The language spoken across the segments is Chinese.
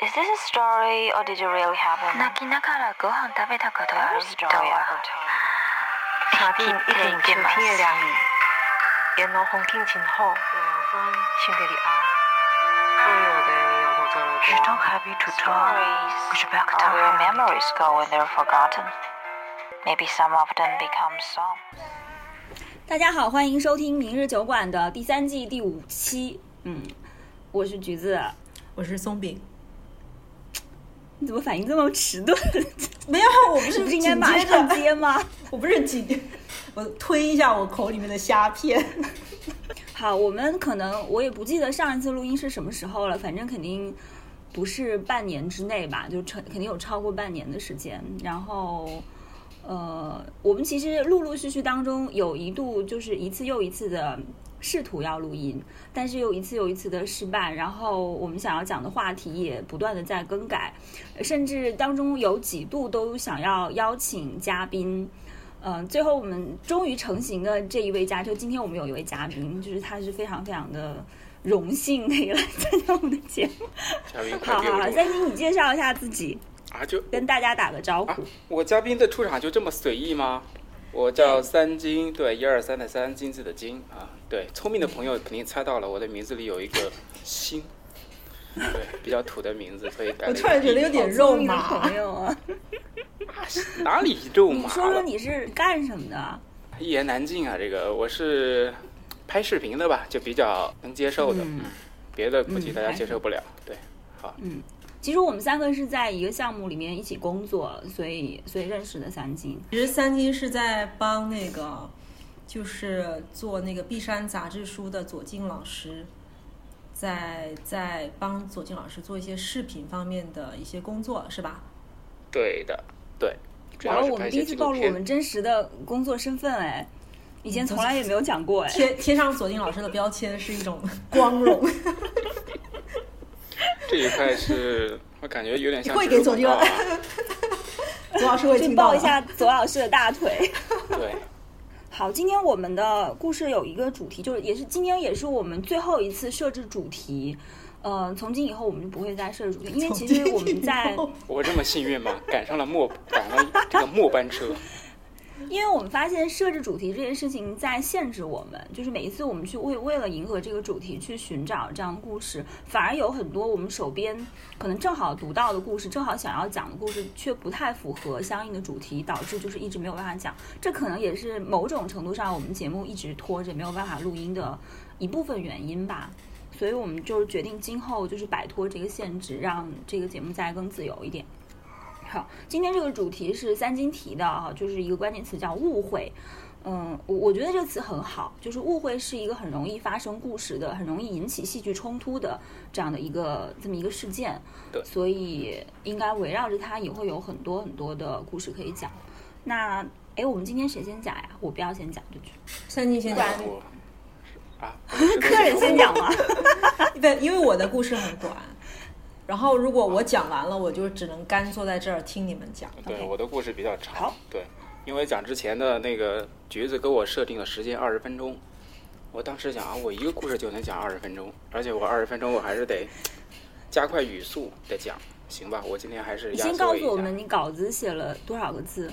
Is this a story or did it really happen? 泣きながらご飯食べたことあ Or る is 人 it all は over time? 夏天一定秋天的凉意，沿路风景真好，想着你爱。所有的摇头走了 You don't happy to talk Stories Push back are where time memories go when they're forgotten. Maybe some of them become songs. 大家好，欢迎收听《明日酒馆》的第三季第五期。嗯，我是橘子。我是松饼。 你怎么反应这么迟钝？没有，我不是不是应该马，上接吗？我不是紧，我吞一下我口里面的虾片。好，我们可能我也不记得上一次录音是什么时候了，反正肯定不是半年之内吧，就成肯定有超过半年的时间。然后，呃，我们其实陆陆续续当中有一度就是一次又一次的试图要录音，但是又一次又一次的失败。然后我们想要讲的话题也不断的在更改，甚至当中有几度都想要邀请嘉宾。嗯，最后我们终于成型的这一位嘉，就今天我们有一位嘉宾，就是他是非常非常的荣幸可以来参加我们的节目。嘉宾快好好好，给我中三金你介绍一下自己，啊！就跟大家打个招啊呼。，我嘉宾的出场就这么随意吗？我叫三金，对，一二三的三，金字的金啊，对，聪明的朋友肯定猜到了，我的名字里有一个心，对，比较土的名字，所以改了我突然觉得有点肉麻朋。友啊，哪里肉麻你说说？你是干什么的？一言难尽啊！这个我是拍视频的吧，就比较能接受的，别的估计大家接受不了，对，好，其实我们三个是在一个项目里面一起工作，所以所以认识的三金。其实三金是在帮那个，就是做那个《碧山》杂志书的左静老师，在在帮左静老师做一些视频方面的一些工作，是吧？对的，对，主然后我们第一次暴露我们。真实的工作身份，哎，以前从来也没有讲过，哎。贴贴上左静老师的标签是一种 光荣。这一块是我感觉有点像会植入给左静广告啊 左老师会去听抱一下左老师的大腿。对，好，今天我们的故事有一个主题，就是也是今天也是我们最后一次设置主题。呃，从今以后我们就不会再设置主题，因为其实我们在，我这么幸运吗？赶上了末赶了这个末班车。因为我们发现设置主题这件事情在限制我们，就是每一次我们去为为了迎合这个主题去寻找这样的故事，反而有很多我们手边可能正好读到的故事，正好想要讲的故事，却不太符合相应的主题，导致就是一直没有办法讲。这可能也是某种程度上我们节目一直拖着没有办法录音的一部分原因吧。所以我们就是决定今后就是摆脱这个限制，让这个节目再更自由一点。好，今天这个主题是三金提的啊，就是一个关键词叫误会。嗯，我我觉得这个词很好，就是误会是一个很容易发生故事的，很容易引起戏剧冲突的这样的一个这么一个事件。对所以应该围绕着它也会有很多很多的故事可以讲。那哎，我们今天谁先讲呀？我不要先讲这句，三金先讲，我 啊，客人先讲吗？对，因为我的故事很短。然后，如果我讲完了，我就只能干坐在这儿听你们讲。对我的故事比较长好，对，因为讲之前的那个橘子给我设定的时间二十分钟，我当时想啊，我一个故事就能讲二十分钟，而且我二十分钟我还是得加快语速的讲，行吧？我今天还是你压先告诉我们你稿子写了多少个字？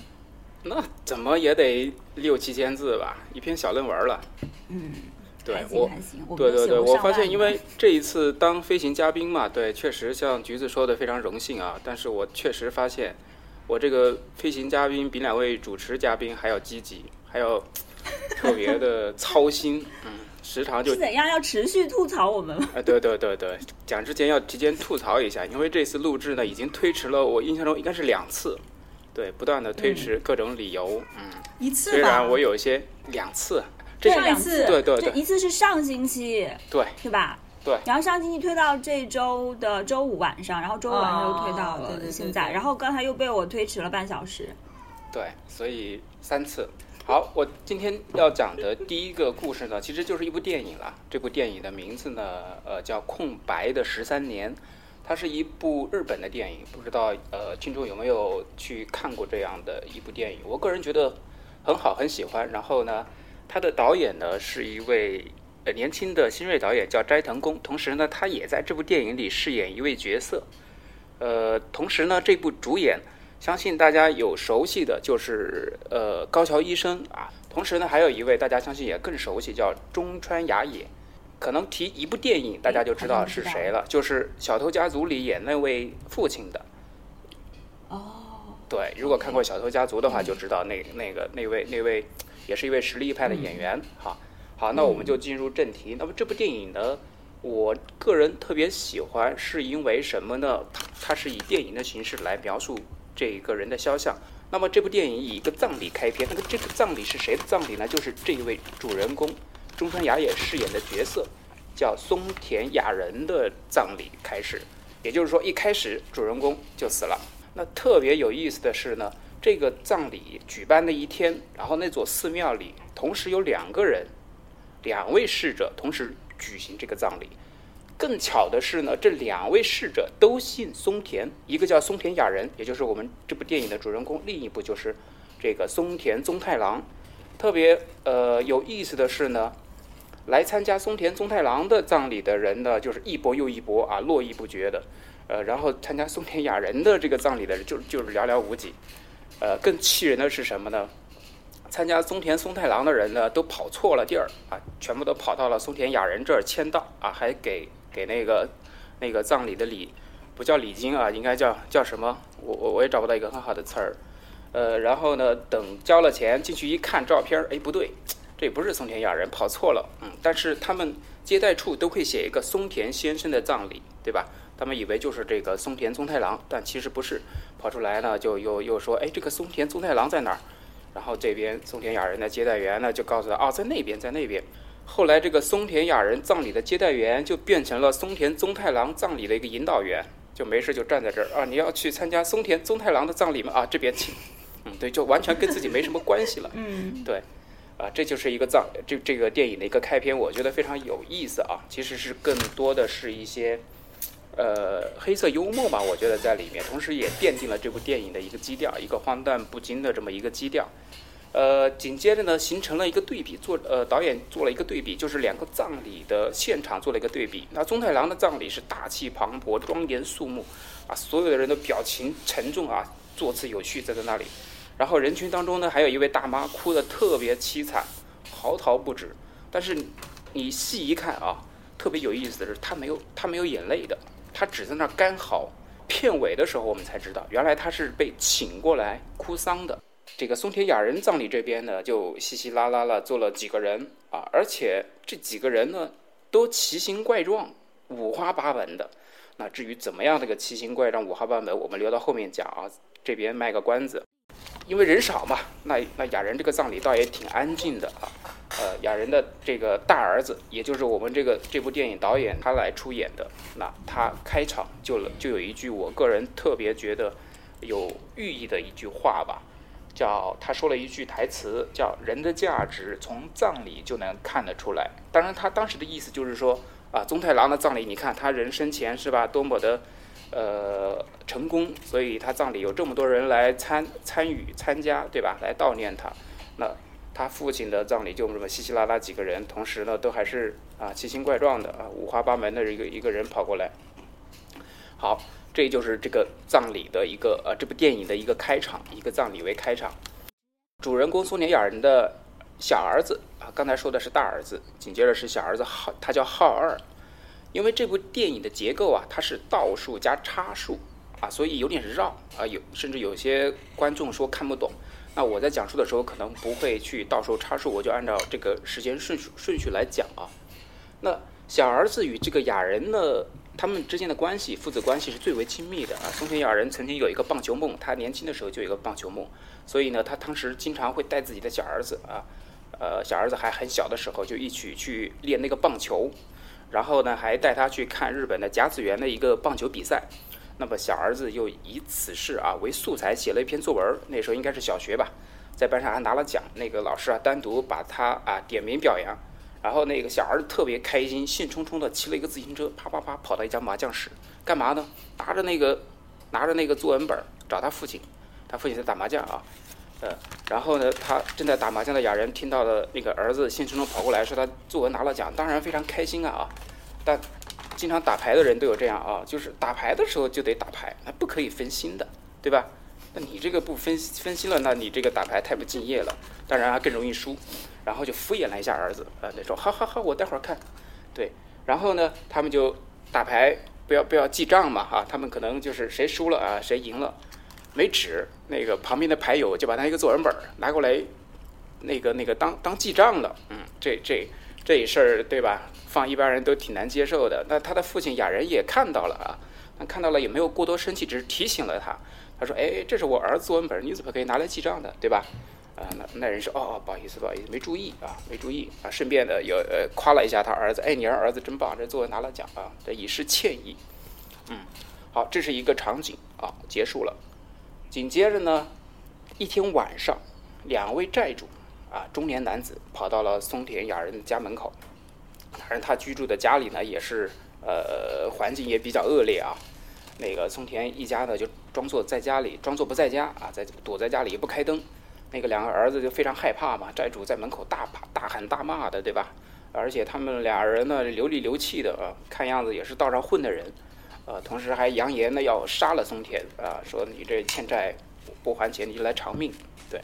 那怎么也得六七千字吧，一篇小论文了。嗯，对我对对对，我发现，因为这一次当飞行嘉宾嘛，对，确实像橘子说的非常荣幸啊。但是我确实发现，我这个飞行嘉宾比两位主持嘉宾还要积极，还要特别的 操心，嗯，时常就是怎样要持续吐槽我们吗？啊，对对对对，讲之前要提前吐槽一下，因为这次录制呢已经推迟了，我印象中应该是两次，对，不断的推迟各种理由，嗯，一次。虽然我有一些两次，这两上一次对对对一次是上星期，对是吧？对然后上星期推到这周的周五晚上，然后周五晚上又推到了哦对对对现在，然后刚才又被我推迟了半小时。对，所以三次。好，我今天要讲的第一个故事呢，其实就是一部电影了。这部电影的名字呢，呃，叫《空白的十三年》，它是一部日本的电影。不知道呃，听众有没有去看过这样的一部电影？我个人觉得很好，很喜欢。然后呢，它的导演呢是一位呃年轻的新锐导演，叫斋藤工。同时呢，他也在这部电影里饰演一位角色。呃，同时呢，这部主演相信大家有熟悉的就是呃高桥医生啊，同时呢还有一位大家相信也更熟悉叫中川雅也。可能提一部电影，大家就知道是谁了，就是《小偷家族》里演那位父亲的。哦，对，如果看过《小偷家族》的话，就知道那那个那位那位也是一位实力派的演员。哈，好，那我们就进入正题。那么这部电影呢，我个人特别喜欢，是因为什么呢？它它是以电影的形式来描述这一个人的肖像。那么这部电影以一个葬礼开篇，那么这个葬礼是谁的葬礼呢？就是这一位主人公。中川雅也饰演的角色叫松田雅人的葬礼开始，也就是说，一开始主人公就死了。那特别有意思的是呢，这个葬礼举办的一天，然后那座寺庙里同时有两个人，两位逝者同时举行这个葬礼。更巧的是呢，这两位逝者都姓松田，一个叫松田雅人，也就是我们这部电影的主人公；另一部就是这个松田宗太郎。特别呃有意思的是呢。来参加松田宗太郎的葬礼的人呢，就是一波又一波啊，络绎不绝的。呃，然后参加松田雅人的这个葬礼的人就就是寥寥无几。呃，更气人的是什么呢？参加松田松太郎的人呢，都跑错了地儿啊，全部都跑到了松田雅人这儿签到啊，还给给那个那个葬礼的礼，不叫礼金啊，应该叫叫什么？我我我也找不到一个很好的词儿。呃，然后呢，等交了钱进去一看照片，哎，不对。这不是松田雅人跑错了，嗯，但是他们接待处都会写一个松田先生的葬礼，对吧？他们以为就是这个松田松太郎，但其实不是。跑出来呢，就又又说，哎，这个松田宗太郎在哪儿？然后这边松田雅人的接待员呢，就告诉他，哦，在那边，在那边。后来这个松田雅人葬礼的接待员就变成了松田宗太郎葬礼的一个引导员，就没事就站在这儿啊，你要去参加松田宗太郎的葬礼吗？啊，这边请。嗯，对，就完全跟自己没什么关系了。嗯，对。啊，这就是一个葬这这个电影的一个开篇，我觉得非常有意思啊。其实是更多的是一些，呃，黑色幽默吧，我觉得在里面，同时也奠定了这部电影的一个基调，一个荒诞不经的这么一个基调。呃，紧接着呢，形成了一个对比，做呃导演做了一个对比，就是两个葬礼的现场做了一个对比。那宗太郎的葬礼是大气磅礴、庄严肃穆，啊，所有的人的表情沉重啊，坐姿有序，站在那里。然后人群当中呢，还有一位大妈哭得特别凄惨，嚎啕不止。但是你细一看啊，特别有意思的是，她没有她没有眼泪的，他只在那儿干嚎。片尾的时候我们才知道，原来他是被请过来哭丧的。这个松田雅人葬礼这边呢，就稀稀拉拉了坐了几个人啊，而且这几个人呢都奇形怪状、五花八门的。那至于怎么样这个奇形怪状、五花八门，我们留到后面讲啊。这边卖个关子。因为人少嘛，那那雅人这个葬礼倒也挺安静的啊。呃，雅人的这个大儿子，也就是我们这个这部电影导演他来出演的，那他开场就就有一句我个人特别觉得有寓意的一句话吧，叫他说了一句台词，叫“人的价值从葬礼就能看得出来”。当然，他当时的意思就是说啊，宗太郎的葬礼，你看他人生前是吧，多么的。呃，成功，所以他葬礼有这么多人来参参与参加，对吧？来悼念他。那他父亲的葬礼就这么稀稀拉拉几个人，同时呢，都还是啊奇形怪状的啊五花八门的一个一个人跑过来。好，这就是这个葬礼的一个呃这部电影的一个开场，一个葬礼为开场。主人公苏年雅人的小儿子啊，刚才说的是大儿子，紧接着是小儿子浩，他叫浩二。因为这部电影的结构啊，它是倒数加插数啊，所以有点绕啊，有甚至有些观众说看不懂。那我在讲述的时候可能不会去到时候插数，我就按照这个时间顺序顺序来讲啊。那小儿子与这个雅人呢，他们之间的关系，父子关系是最为亲密的啊。松田雅人曾经有一个棒球梦，他年轻的时候就有一个棒球梦，所以呢，他当时经常会带自己的小儿子啊，呃，小儿子还很小的时候就一起去练那个棒球。然后呢，还带他去看日本的甲子园的一个棒球比赛。那么小儿子又以此事啊为素材写了一篇作文，那时候应该是小学吧，在班上还拿了奖。那个老师啊单独把他啊点名表扬。然后那个小儿子特别开心，兴冲冲的骑了一个自行车，啪啪啪跑到一家麻将室，干嘛呢？拿着那个拿着那个作文本找他父亲，他父亲在打麻将啊。呃，然后呢，他正在打麻将的雅人听到了那个儿子兴冲冲跑过来，说他作文拿了奖，当然非常开心啊啊！但经常打牌的人都有这样啊，就是打牌的时候就得打牌，那不可以分心的，对吧？那你这个不分分心了，那你这个打牌太不敬业了，当然还更容易输。然后就敷衍了一下儿子，啊，那说好好好，我待会儿看，对。然后呢，他们就打牌，不要不要记账嘛，哈，他们可能就是谁输了啊，谁赢了，没纸，那个旁边的牌友就把他一个作文本拿过来，那个那个当当记账了，嗯，这这这一事儿对吧？放一般人都挺难接受的。那他的父亲雅人也看到了啊，那看到了也没有过多生气，只是提醒了他。他说：“哎，这是我儿子作文本，你怎么可以拿来记账的，对吧？”啊，那那人说：“哦哦，不好意思，不好意思，没注意啊，没注意啊。”顺便的有呃夸了一下他儿子：“哎，你儿子真棒，这作文拿了奖啊，这以示歉意。”嗯，好，这是一个场景啊，结束了。紧接着呢，一天晚上，两位债主啊，中年男子跑到了松田雅人的家门口。反正他居住的家里呢，也是呃环境也比较恶劣啊。那个松田一家呢，就装作在家里，装作不在家啊，在躲在家里也不开灯。那个两个儿子就非常害怕嘛，债主在门口大大喊大骂的，对吧？而且他们俩人呢流里流气的啊，看样子也是道上混的人，呃，同时还扬言呢要杀了松田啊，说你这欠债不还钱你就来偿命。对，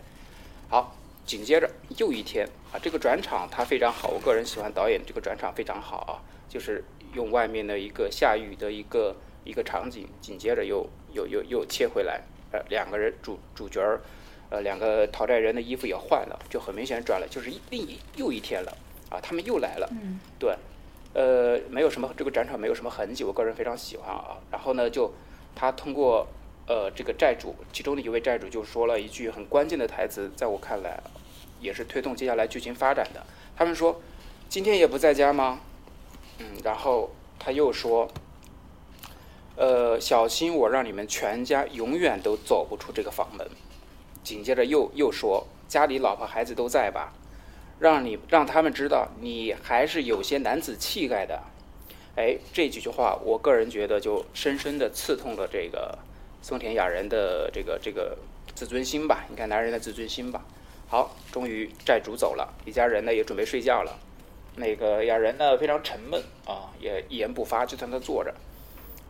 好，紧接着又一天啊，这个转场它非常好，我个人喜欢导演这个转场非常好啊，就是用外面的一个下雨的一个。一个场景，紧接着又又又又切回来，呃，两个人主主角儿，呃，两个讨债人的衣服也换了，就很明显转了，就是另一又一天了，啊，他们又来了，嗯，对，呃，没有什么这个转场没有什么痕迹，我个人非常喜欢啊。然后呢，就他通过呃这个债主其中的一位债主就说了一句很关键的台词，在我看来也是推动接下来剧情发展的。他们说今天也不在家吗？嗯，然后他又说。呃，小心我让你们全家永远都走不出这个房门。紧接着又又说，家里老婆孩子都在吧？让你让他们知道你还是有些男子气概的。哎，这几句话，我个人觉得就深深的刺痛了这个松田雅人的这个这个自尊心吧。你看男人的自尊心吧。好，终于债主走了，一家人呢也准备睡觉了。那个雅人呢非常沉闷啊，也一言不发，就在那坐着。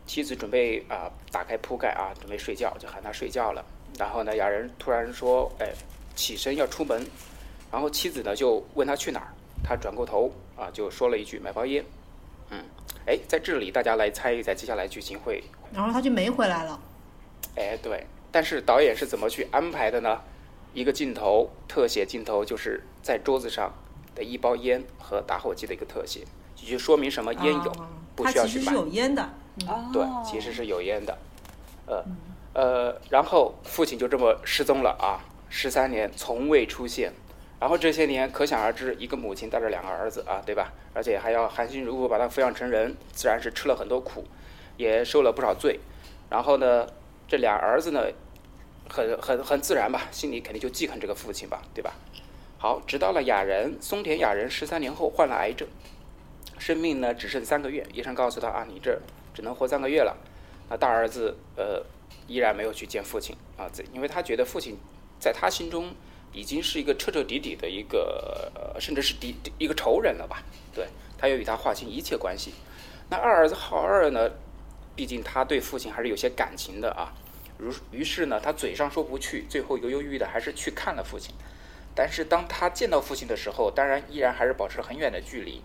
妻子准备啊打开铺盖啊准备睡觉，就喊他睡觉了。然后呢，雅人突然说：“哎，起身要出门。”然后妻子呢就问他去哪儿，他转过头啊就说了一句：“买包烟。”嗯，哎，在这里大家来猜一猜接下来剧情会。然后他就没回来了。哎，对，但是导演是怎么去安排的呢？一个镜头，特写镜头，就是在桌子上的一包烟和打火机的一个特写，就说明什么？烟有，不需要去买。其实是有烟的。对，其实是有烟的，呃，呃，然后父亲就这么失踪了啊，十三年从未出现，然后这些年可想而知，一个母亲带着两个儿子啊，对吧？而且还要含辛茹苦把他抚养成人，自然是吃了很多苦，也受了不少罪。然后呢，这俩儿子呢，很很很自然吧，心里肯定就记恨这个父亲吧，对吧？好，直到了雅人松田雅人十三年后患了癌症，生命呢只剩三个月，医生告诉他啊，你这。只能活三个月了，那大儿子呃依然没有去见父亲啊，因为他觉得父亲在他心中已经是一个彻彻底底的一个，甚至是敌一个仇人了吧？对他要与他划清一切关系。那二儿子浩二呢，毕竟他对父亲还是有些感情的啊，如于是呢，他嘴上说不去，最后犹犹豫豫的还是去看了父亲。但是当他见到父亲的时候，当然依然还是保持很远的距离。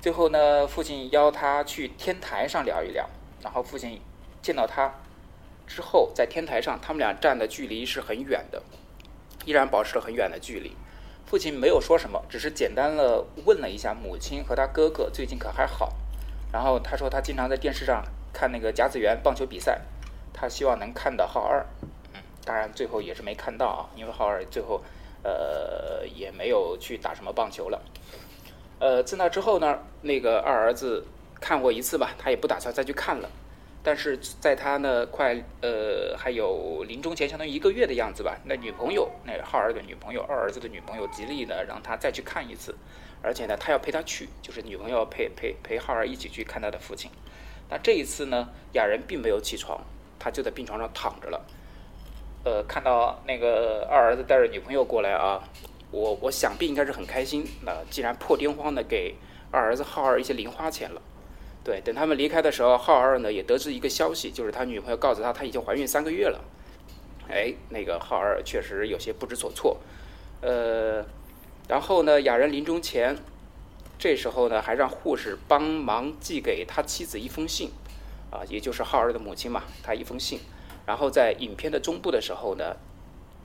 最后呢，父亲邀他去天台上聊一聊。然后父亲见到他之后，在天台上，他们俩站的距离是很远的，依然保持了很远的距离。父亲没有说什么，只是简单的问了一下母亲和他哥哥最近可还好。然后他说他经常在电视上看那个甲子园棒球比赛，他希望能看到浩二。嗯，当然最后也是没看到啊，因为浩二最后呃也没有去打什么棒球了。呃，自那之后呢，那个二儿子看过一次吧，他也不打算再去看了。但是在他呢快呃还有临终前，相当于一个月的样子吧，那女朋友那浩儿的女朋友二儿子的女朋友极力呢让他再去看一次，而且呢他要陪他去，就是女朋友陪陪陪浩儿一起去看他的父亲。那这一次呢，雅人并没有起床，他就在病床上躺着了。呃，看到那个二儿子带着女朋友过来啊。我我想必应该是很开心。那既然破天荒的给二儿子浩二一些零花钱了，对，等他们离开的时候，浩二呢也得知一个消息，就是他女朋友告诉他，她已经怀孕三个月了。哎，那个浩二确实有些不知所措。呃，然后呢，雅人临终前，这时候呢还让护士帮忙寄给他妻子一封信，啊，也就是浩二的母亲嘛，他一封信。然后在影片的中部的时候呢，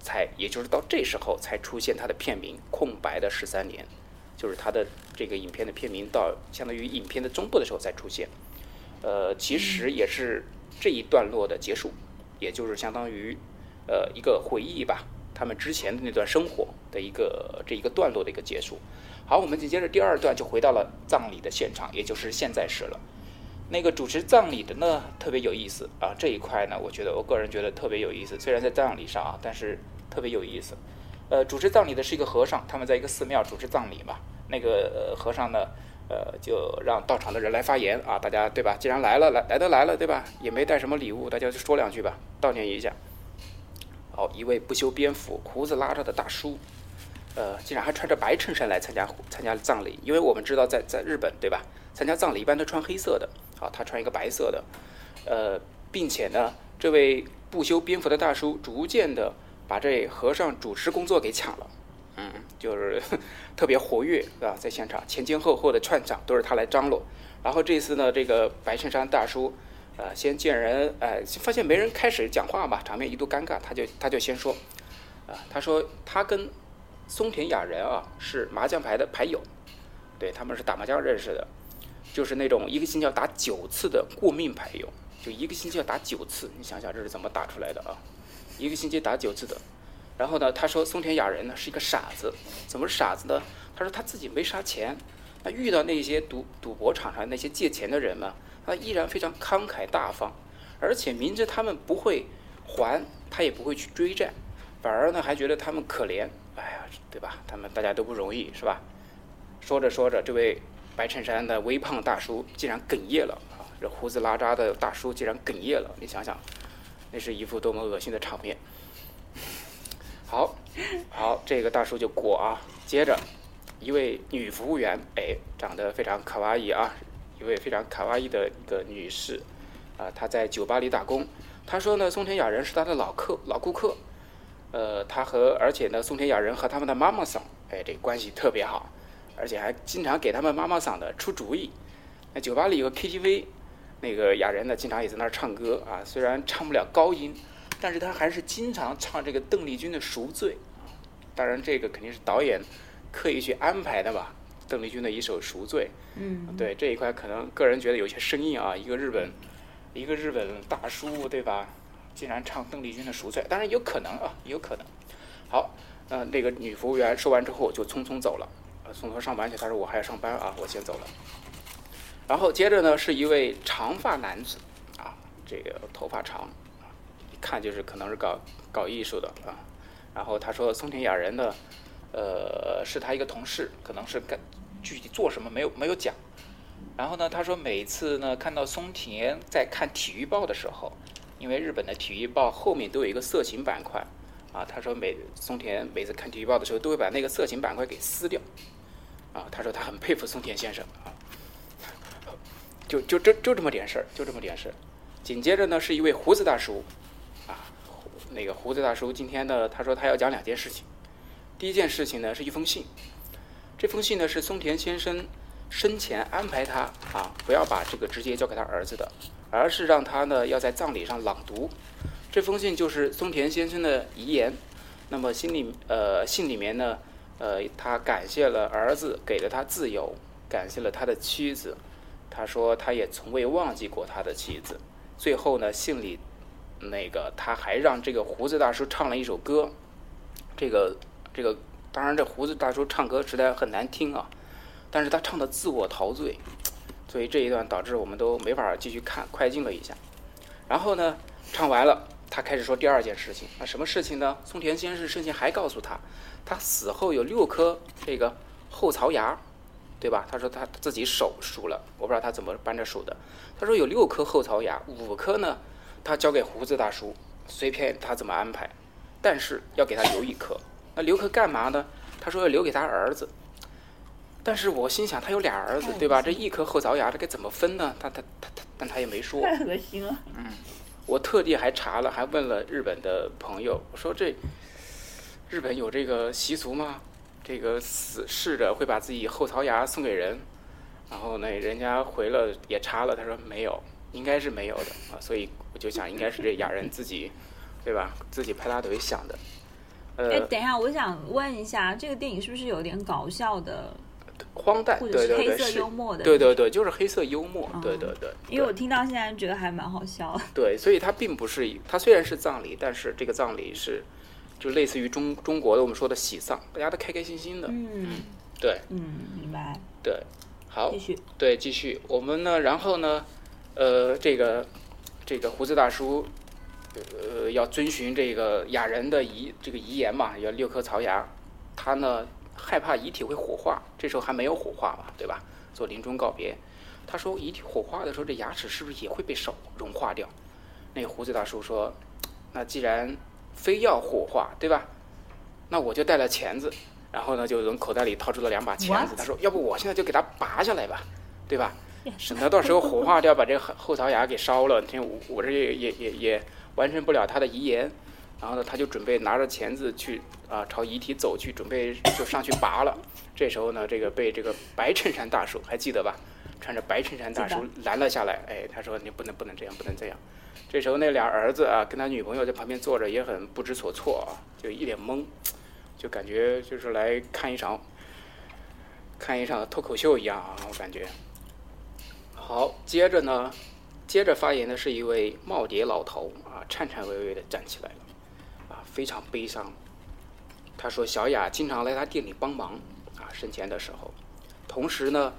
才也就是到这时候才出现他的片名《空白的十三年》，就是他的这个影片的片名到相当于影片的中部的时候才出现。呃，其实也是这一段落的结束，也就是相当于呃一个回忆吧，他们之前的那段生活的一个这一个段落的一个结束。好，我们紧接着第二段就回到了葬礼的现场，也就是现在时了。那个主持葬礼的呢，特别有意思啊！这一块呢，我觉得我个人觉得特别有意思。虽然在葬礼上啊，但是特别有意思。呃，主持葬礼的是一个和尚，他们在一个寺庙主持葬礼嘛。那个和尚呢，呃，就让到场的人来发言啊，大家对吧？既然来了，来来都来了，对吧？也没带什么礼物，大家就说两句吧，悼念一下。好，一位不修边幅、胡子拉碴的大叔，呃，竟然还穿着白衬衫来参加参加葬礼，因为我们知道在在日本，对吧？参加葬礼一般都穿黑色的。啊，他穿一个白色的，呃，并且呢，这位不修边幅的大叔逐渐的把这和尚主持工作给抢了，嗯，就是 特别活跃，是吧？在现场前前后后的串场都是他来张罗。然后这次呢，这个白衬衫大叔，呃，先见人，哎，发现没人开始讲话嘛，场面一度尴尬，他就他就先说，啊，他说他跟松田雅人啊是麻将牌的牌友，对他们是打麻将认识的。就是那种一个星期要打九次的过命牌友，就一个星期要打九次，你想想这是怎么打出来的啊？一个星期打九次的。然后呢，他说松田雅人呢是一个傻子，怎么是傻子呢？他说他自己没啥钱，那遇到那些赌赌博场上那些借钱的人嘛，他依然非常慷慨大方，而且明知他们不会还，他也不会去追债，反而呢还觉得他们可怜，哎呀，对吧？他们大家都不容易，是吧？说着说着，这位。白衬衫的微胖大叔竟然哽咽了啊！这胡子拉碴的大叔竟然哽咽了，你想想，那是一副多么恶心的场面。好，好，这个大叔就过啊。接着，一位女服务员，哎，长得非常卡哇伊啊，一位非常卡哇伊的一个女士啊，她在酒吧里打工。她说呢，松田雅人是她的老客、老顾客。呃，他和而且呢，松田雅人和他们的妈妈桑，哎，这关系特别好。而且还经常给他们妈妈桑的出主意。那酒吧里有个 KTV，那个雅人呢经常也在那儿唱歌啊。虽然唱不了高音，但是他还是经常唱这个邓丽君的《赎罪》。当然，这个肯定是导演刻意去安排的吧。邓丽君的一首《赎罪》。嗯。对这一块，可能个人觉得有些生硬啊。一个日本，一个日本大叔，对吧？竟然唱邓丽君的《赎罪》，当然有可能啊，有可能。好，呃，那个女服务员说完之后就匆匆走了。呃送他上班去，他说我还要上班啊，我先走了。然后接着呢，是一位长发男子啊，这个头发长，一看就是可能是搞搞艺术的啊。然后他说松田雅人呢，呃，是他一个同事，可能是干具体做什么没有没有讲。然后呢，他说每次呢看到松田在看体育报的时候，因为日本的体育报后面都有一个色情板块啊，他说每松田每次看体育报的时候都会把那个色情板块给撕掉。啊，他说他很佩服松田先生啊，就就这就这么点事儿，就这么点事儿。紧接着呢，是一位胡子大叔，啊，那个胡子大叔今天呢，他说他要讲两件事情。第一件事情呢，是一封信，这封信呢是松田先生生前安排他啊，不要把这个直接交给他儿子的，而是让他呢要在葬礼上朗读。这封信就是松田先生的遗言。那么信里呃信里面呢。呃，他感谢了儿子给了他自由，感谢了他的妻子。他说他也从未忘记过他的妻子。最后呢，信里那个他还让这个胡子大叔唱了一首歌。这个这个，当然这胡子大叔唱歌实在很难听啊，但是他唱的自我陶醉，所以这一段导致我们都没法继续看，快进了一下。然后呢，唱完了，他开始说第二件事情。那什么事情呢？松田先生生前还告诉他。他死后有六颗这个后槽牙，对吧？他说他自己手数了，我不知道他怎么搬着数的。他说有六颗后槽牙，五颗呢，他交给胡子大叔，随便他怎么安排，但是要给他留一颗。那留颗干嘛呢？他说要留给他儿子。但是我心想，他有俩儿子，对吧？这一颗后槽牙，这该怎么分呢？他他他他，但他也没说。太恶心了。嗯我特地还查了，还问了日本的朋友，我说这日本有这个习俗吗？这个死逝者会把自己后槽牙送给人，然后呢，人家回了也查了，他说没有，应该是没有的啊。所以我就想，应该是这雅人自己，对吧？自己拍大腿想的。哎，呃，等一下，我想问一下，这个电影是不是有点搞笑的，荒诞，对是黑色对对是幽默的？对对对，就是黑色幽默，嗯对对对。因为我听到现在觉得还蛮好笑的。对，所以它并不是一，它虽然是葬礼，但是这个葬礼是就类似于中中国的我们说的喜丧，大家都开开心心的。嗯对嗯，明白。对，好继，续。对，继续。我们呢，然后呢，呃，这个这个胡子大叔，呃，要遵循这个雅人的遗这个遗言嘛，要六颗槽牙。他呢害怕遗体会火化，这时候还没有火化嘛，对吧？做临终告别。他说遗体火化的时候，这牙齿是不是也会被烧融化掉？那个胡子大叔说，那既然非要火化，对吧？那我就带了钳子，然后呢，就从口袋里掏出了两把钳子。他说，要不我现在就给它拔下来吧，对吧？省得到时候火化掉，把这个后后槽牙给烧了。听我我这也也也也完成不了他的遗言。然后呢，他就准备拿着钳子去啊、朝遗体走去，准备就上去拔了。这时候呢，这个被这个白衬衫大叔还记得吧？穿着白衬衫大叔拦了下来。哎，他说你不能不能这样，不能这样。这时候那俩儿子啊，跟他女朋友在旁边坐着，也很不知所措啊，就一脸懵，就感觉就是来看一场看一场脱口秀一样啊，我感觉。好，接着呢，接着发言的是一位耄耋老头啊，颤颤巍巍的站起来非常悲伤。他说小雅经常来他店里帮忙啊，生前的时候，同时呢，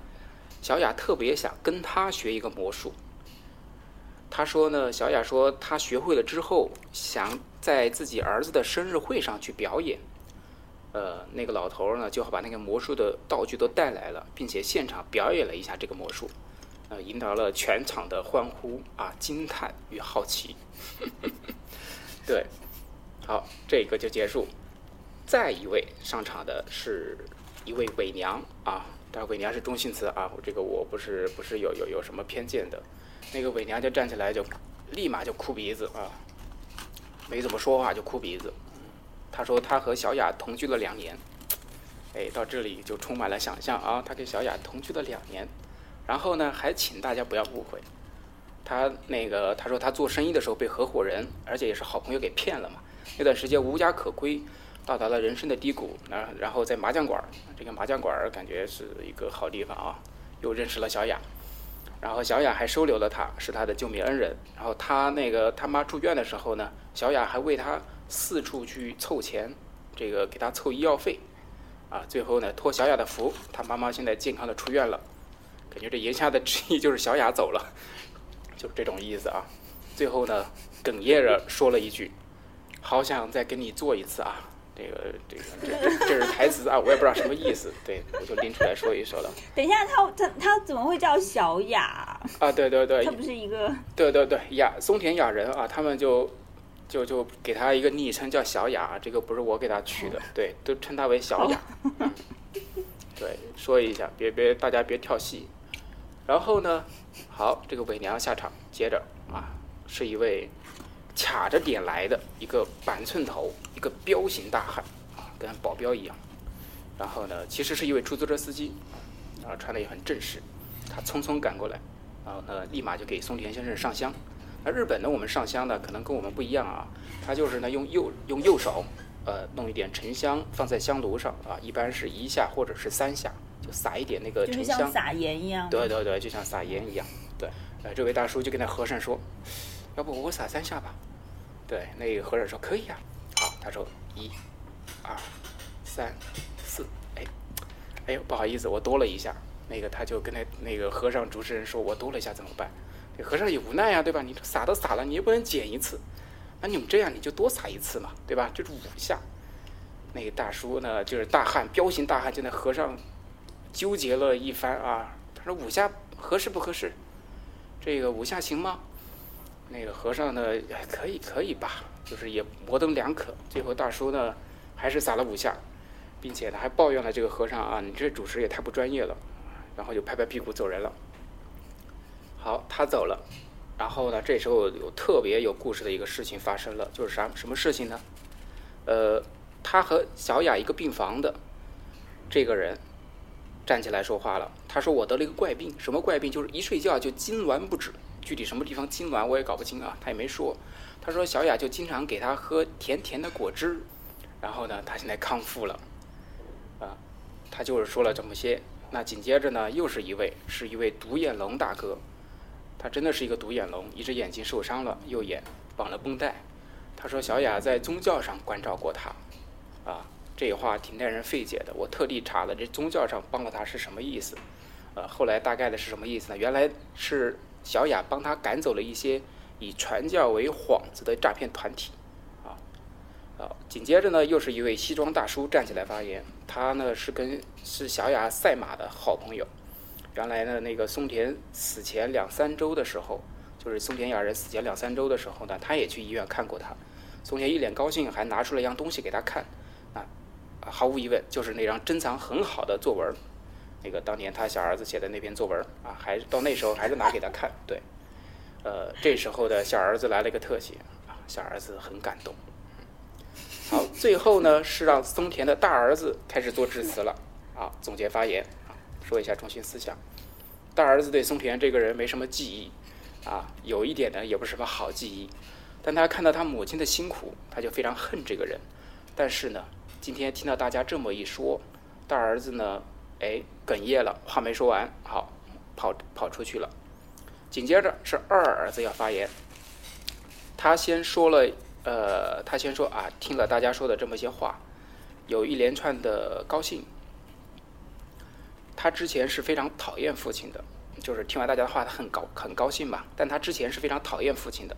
小雅特别想跟他学一个魔术。他说呢，小雅说她学会了之后，想在自己儿子的生日会上去表演。呃，那个老头呢，就把那个魔术的道具都带来了，并且现场表演了一下这个魔术，呃，赢得了全场的欢呼啊、惊叹与好奇。对，好，这个就结束。再一位上场的是一位伪娘啊，当然伪娘是中性词啊，我这个我不是不是有有有什么偏见的。那个伪娘就站起来就立马就哭鼻子啊，没怎么说话就哭鼻子。他说他和小雅同居了两年，哎，到这里就充满了想象啊。他跟小雅同居了两年，然后呢，还请大家不要误会，他那个他说他做生意的时候被合伙人，而且也是好朋友给骗了嘛。那段时间无家可归，到达了人生的低谷，然然后在麻将馆儿，这个麻将馆儿感觉是一个好地方啊，又认识了小雅。然后小雅还收留了他，是他的救命恩人。然后他那个他妈住院的时候呢，小雅还为他四处去凑钱，这个给他凑医药费，啊，最后呢托小雅的福，他妈妈现在健康的出院了。感觉这言下的之意就是小雅走了，就是这种意思啊。最后呢，哽咽着说了一句：“好想再跟你做一次啊。”这个这个这这这是台词啊，我也不知道什么意思，对我就拎出来说一说了。等一下，他他他怎么会叫小雅？啊，对对对他，不是一个对对对，雅松田雅人啊，他们就就就给他一个昵称叫小雅，这个不是我给他取的，对，都称他为小雅。嗯 对，说一下，别别大家别跳戏。然后呢，好，这个伪娘下场，接着啊，是一位卡着点来的一个板寸头，一个彪形大汉啊，跟保镖一样。然后呢，其实是一位出租车司机，啊，穿的也很正式。他匆匆赶过来，然后呢，立马就给松田先生上香。那日本呢，我们上香呢，可能跟我们不一样啊，他就是呢用右用右手，呃，弄一点沉香放在香炉上啊，一般是一下或者是三下，就撒一点那个就是沉香。像撒盐一样。对对对，就像撒盐一样。对，呃，这位大叔就跟那和尚说：“要不我撒三下吧？”对，那个和尚说：“可以呀、好，他说：“一、二、三、四。”哎，哎呦，不好意思，我多了一下。那个他就跟那那个和尚主持人说：“我多了一下怎么办？”这和尚也无奈呀、对吧？你撒都撒了，你也不能减一次。那你们这样，你就多撒一次嘛，对吧？就是五下。那个大叔呢，就是大汉，彪形大汉，就那和尚纠结了一番啊，他说五下合适不合适？这个五下行吗？那个和尚呢，可以可以吧，就是也模棱两可。最后大叔呢，还是撒了五下，并且他还抱怨了这个和尚啊，你这主持也太不专业了，然后就拍拍屁股走人了。好，他走了，然后呢，这时候有特别有故事的一个事情发生了，就是啥什么事情呢？呃，他和小雅一个病房的这个人站起来说话了，他说我得了一个怪病，什么怪病？就是一睡觉就痉挛不止，具体什么地方痉挛我也搞不清啊，他也没说。他说小雅就经常给他喝甜甜的果汁，然后呢，他现在康复了，啊，他就是说了这么些。那紧接着呢，又是一位，是一位独眼龙大哥。他真的是一个独眼龙，一只眼睛受伤了，右眼绑了绷带。他说小雅在宗教上关照过他，啊，这话挺耐人费解的。我特地查了，这宗教上帮了他是什么意思？呃，后来大概的是什么意思呢？原来是小雅帮他赶走了一些以传教为幌子的诈骗团体，啊，啊，紧接着呢，又是一位西装大叔站起来发言，他呢是跟是小雅赛马的好朋友。原来呢，那个松田死前两三周的时候，就是松田雅人死前两三周的时候呢，他也去医院看过他。松田一脸高兴，还拿出了一样东西给他看，啊，毫无疑问就是那张珍藏很好的作文，那个当年他小儿子写的那篇作文啊，还到那时候还是拿给他看。对，呃，这时候的小儿子来了一个特写啊，小儿子很感动。好，最后呢是让松田的大儿子开始做致辞了，啊，总结发言啊。说一下中心思想。大儿子对松田这个人没什么记忆，啊，有一点呢也不是什么好记忆。但他看到他母亲的辛苦，他就非常恨这个人。但是呢，今天听到大家这么一说，大儿子呢，哎，哽咽了，话没说完，好，跑跑出去了。紧接着是二儿子要发言，他先说了，呃，他先说啊，听了大家说的这么些话，有一连串的高兴。他之前是非常讨厌父亲的，就是听完大家的话，他很高很高兴嘛。但他之前是非常讨厌父亲的，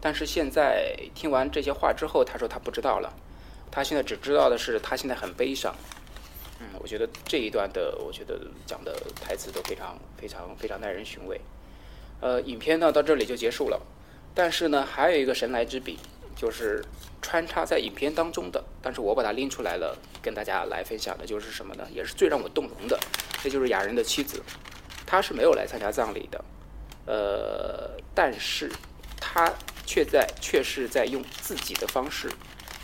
但是现在听完这些话之后，他说他不知道了。他现在只知道的是，他现在很悲伤。嗯，我觉得这一段的，我觉得讲的台词都非常非常非常耐人寻味。呃，影片呢到这里就结束了，但是呢还有一个神来之笔，就是穿插在影片当中的，但是我把它拎出来了，跟大家来分享的就是什么呢？也是最让我动容的。这就是雅人的妻子，她是没有来参加葬礼的，呃，但是她却在却是在用自己的方式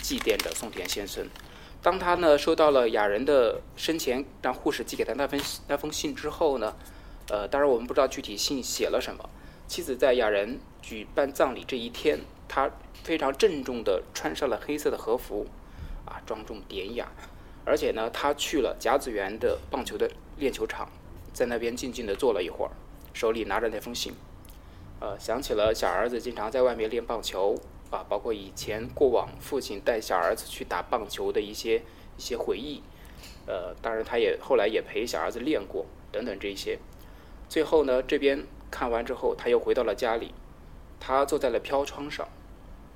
祭奠着松田先生。当他呢收到了雅人的生前让护士寄给他那份那封信之后呢，呃，当然我们不知道具体信写了什么。妻子在雅人举办葬礼这一天，她非常郑重地穿上了黑色的和服，啊，庄重典雅，而且呢，他去了甲子园的棒球的。练球场，在那边静静地坐了一会儿，手里拿着那封信，呃，想起了小儿子经常在外面练棒球啊，包括以前过往父亲带小儿子去打棒球的一些一些回忆，呃，当然他也后来也陪小儿子练过等等这些。最后呢，这边看完之后，他又回到了家里，他坐在了飘窗上，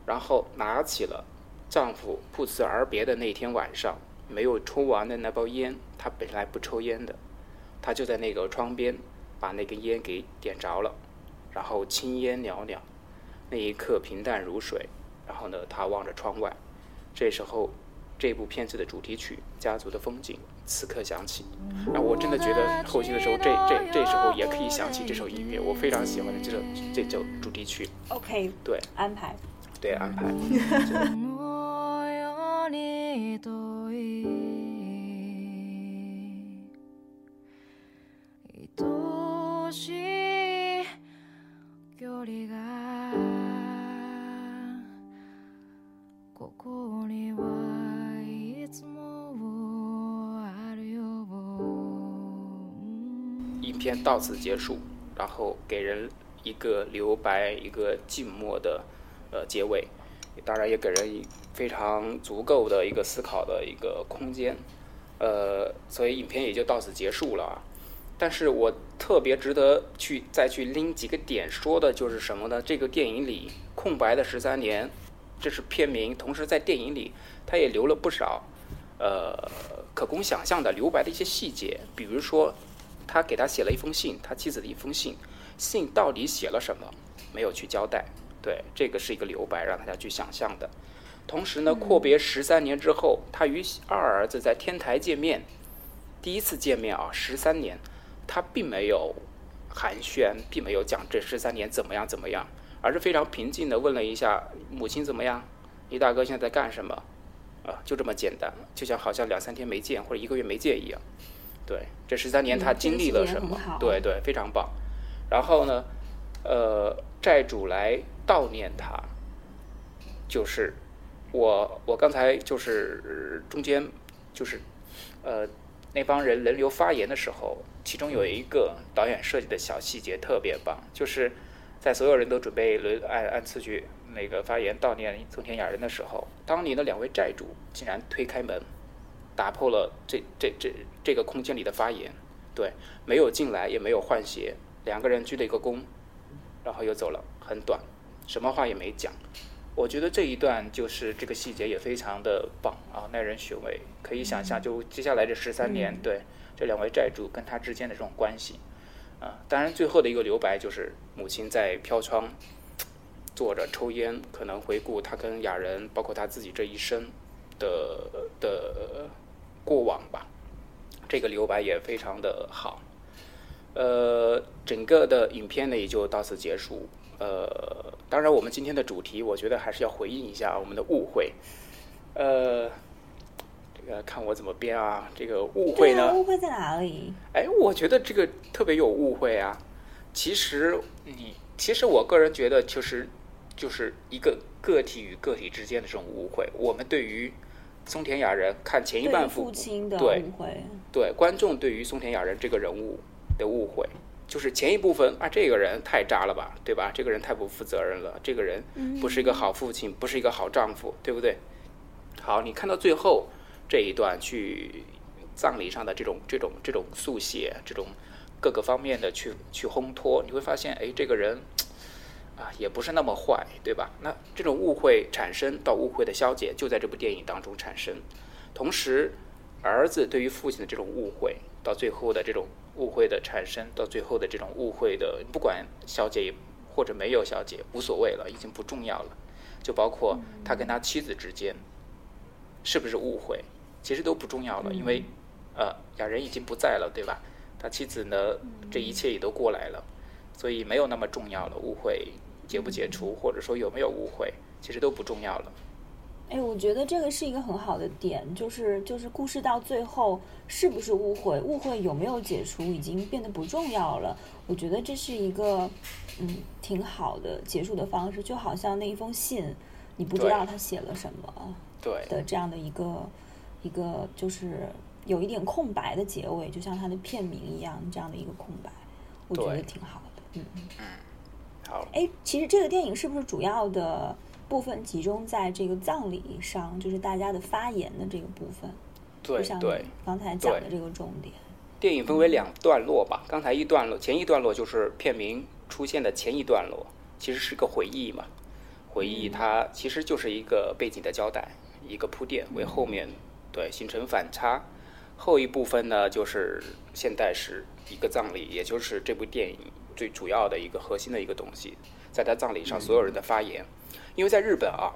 然后拿起了丈夫不辞而别的那天晚上没有抽完的那包烟，他本来不抽烟的。他就在那个窗边，把那根烟给点着了，然后青烟袅袅，那一刻平淡如水。然后呢，他望着窗外，这时候，这部片子的主题曲《家族的风景》此刻响起。然后我真的觉得后期的时候，这这这时候也可以响起这首音乐，我非常喜欢的这首这首主题曲。OK，对，安排，对安排。影片到此结束，然后给人一个留白、一个静默的呃结尾，当然也给人非常足够的一个思考的一个空间，呃，所以影片也就到此结束了啊。但是我特别值得去再去拎几个点说的就是什么呢？这个电影里空白的十三年，这是片名，同时在电影里他也留了不少呃可供想象的留白的一些细节，比如说。他给他写了一封信，他妻子的一封信，信到底写了什么，没有去交代。对，这个是一个留白，让大家去想象的。同时呢，阔别十三年之后，他与二儿子在天台见面，第一次见面啊，十三年，他并没有寒暄，并没有讲这十三年怎么样怎么样，而是非常平静的问了一下母亲怎么样，你大哥现在在干什么，啊，就这么简单，就像好像两三天没见或者一个月没见一样。对，这十三年他经历了什么？对对，非常棒。然后呢，呃，债主来悼念他，就是我我刚才就是中间就是呃那帮人轮流发言的时候，其中有一个导演设计的小细节特别棒，就是在所有人都准备轮按按次序那个发言悼念松田雅人的时候，当年的两位债主竟然推开门。打破了这这这这个空间里的发言，对，没有进来也没有换鞋，两个人鞠了一个躬，然后又走了，很短，什么话也没讲。我觉得这一段就是这个细节也非常的棒啊，耐人寻味。可以想象，就接下来这十三年，对这两位债主跟他之间的这种关系啊。当然，最后的一个留白就是母亲在飘窗坐着抽烟，可能回顾她跟雅人，包括她自己这一生的的。过往吧，这个留白也非常的好。呃，整个的影片呢也就到此结束。呃，当然我们今天的主题，我觉得还是要回应一下我们的误会。呃，这个看我怎么编啊？这个误会呢？误会在哪里？哎，我觉得这个特别有误会啊。其实你，其实我个人觉得，就是就是一个个体与个体之间的这种误会。我们对于松田雅人看前一半父亲的误会，对观众对于松田雅人这个人物的误会，就是前一部分啊，这个人太渣了吧，对吧？这个人太不负责任了，这个人不是一个好父亲，不是一个好丈夫，对不对？好，你看到最后这一段去葬礼上的这种这种这种速写，这种各个方面的去去烘托，你会发现，哎，这个人。啊，也不是那么坏，对吧？那这种误会产生到误会的消解，就在这部电影当中产生。同时，儿子对于父亲的这种误会，到最后的这种误会的产生，到最后的这种误会的，不管消解或者没有消解，无所谓了，已经不重要了。就包括他跟他妻子之间，是不是误会，其实都不重要了，因为呃，雅人已经不在了，对吧？他妻子呢，这一切也都过来了，所以没有那么重要了，误会。解不解除，或者说有没有误会，其实都不重要了。哎，我觉得这个是一个很好的点，就是就是故事到最后是不是误会，误会有没有解除，已经变得不重要了。我觉得这是一个嗯挺好的结束的方式，就好像那一封信，你不知道他写了什么，对的这样的一个一个就是有一点空白的结尾，就像它的片名一样，这样的一个空白，我觉得挺好的。嗯嗯好。哎，其实这个电影是不是主要的部分集中在这个葬礼上，就是大家的发言的这个部分？对对，刚才讲的这个重点。电影分为两段落吧，刚才一段落，前一段落就是片名出现的前一段落，其实是个回忆嘛。回忆它其实就是一个背景的交代，一个铺垫，为后面对形成反差。后一部分呢，就是现代史一个葬礼，也就是这部电影。最主要的一个核心的一个东西，在他葬礼上所有人的发言，因为在日本啊，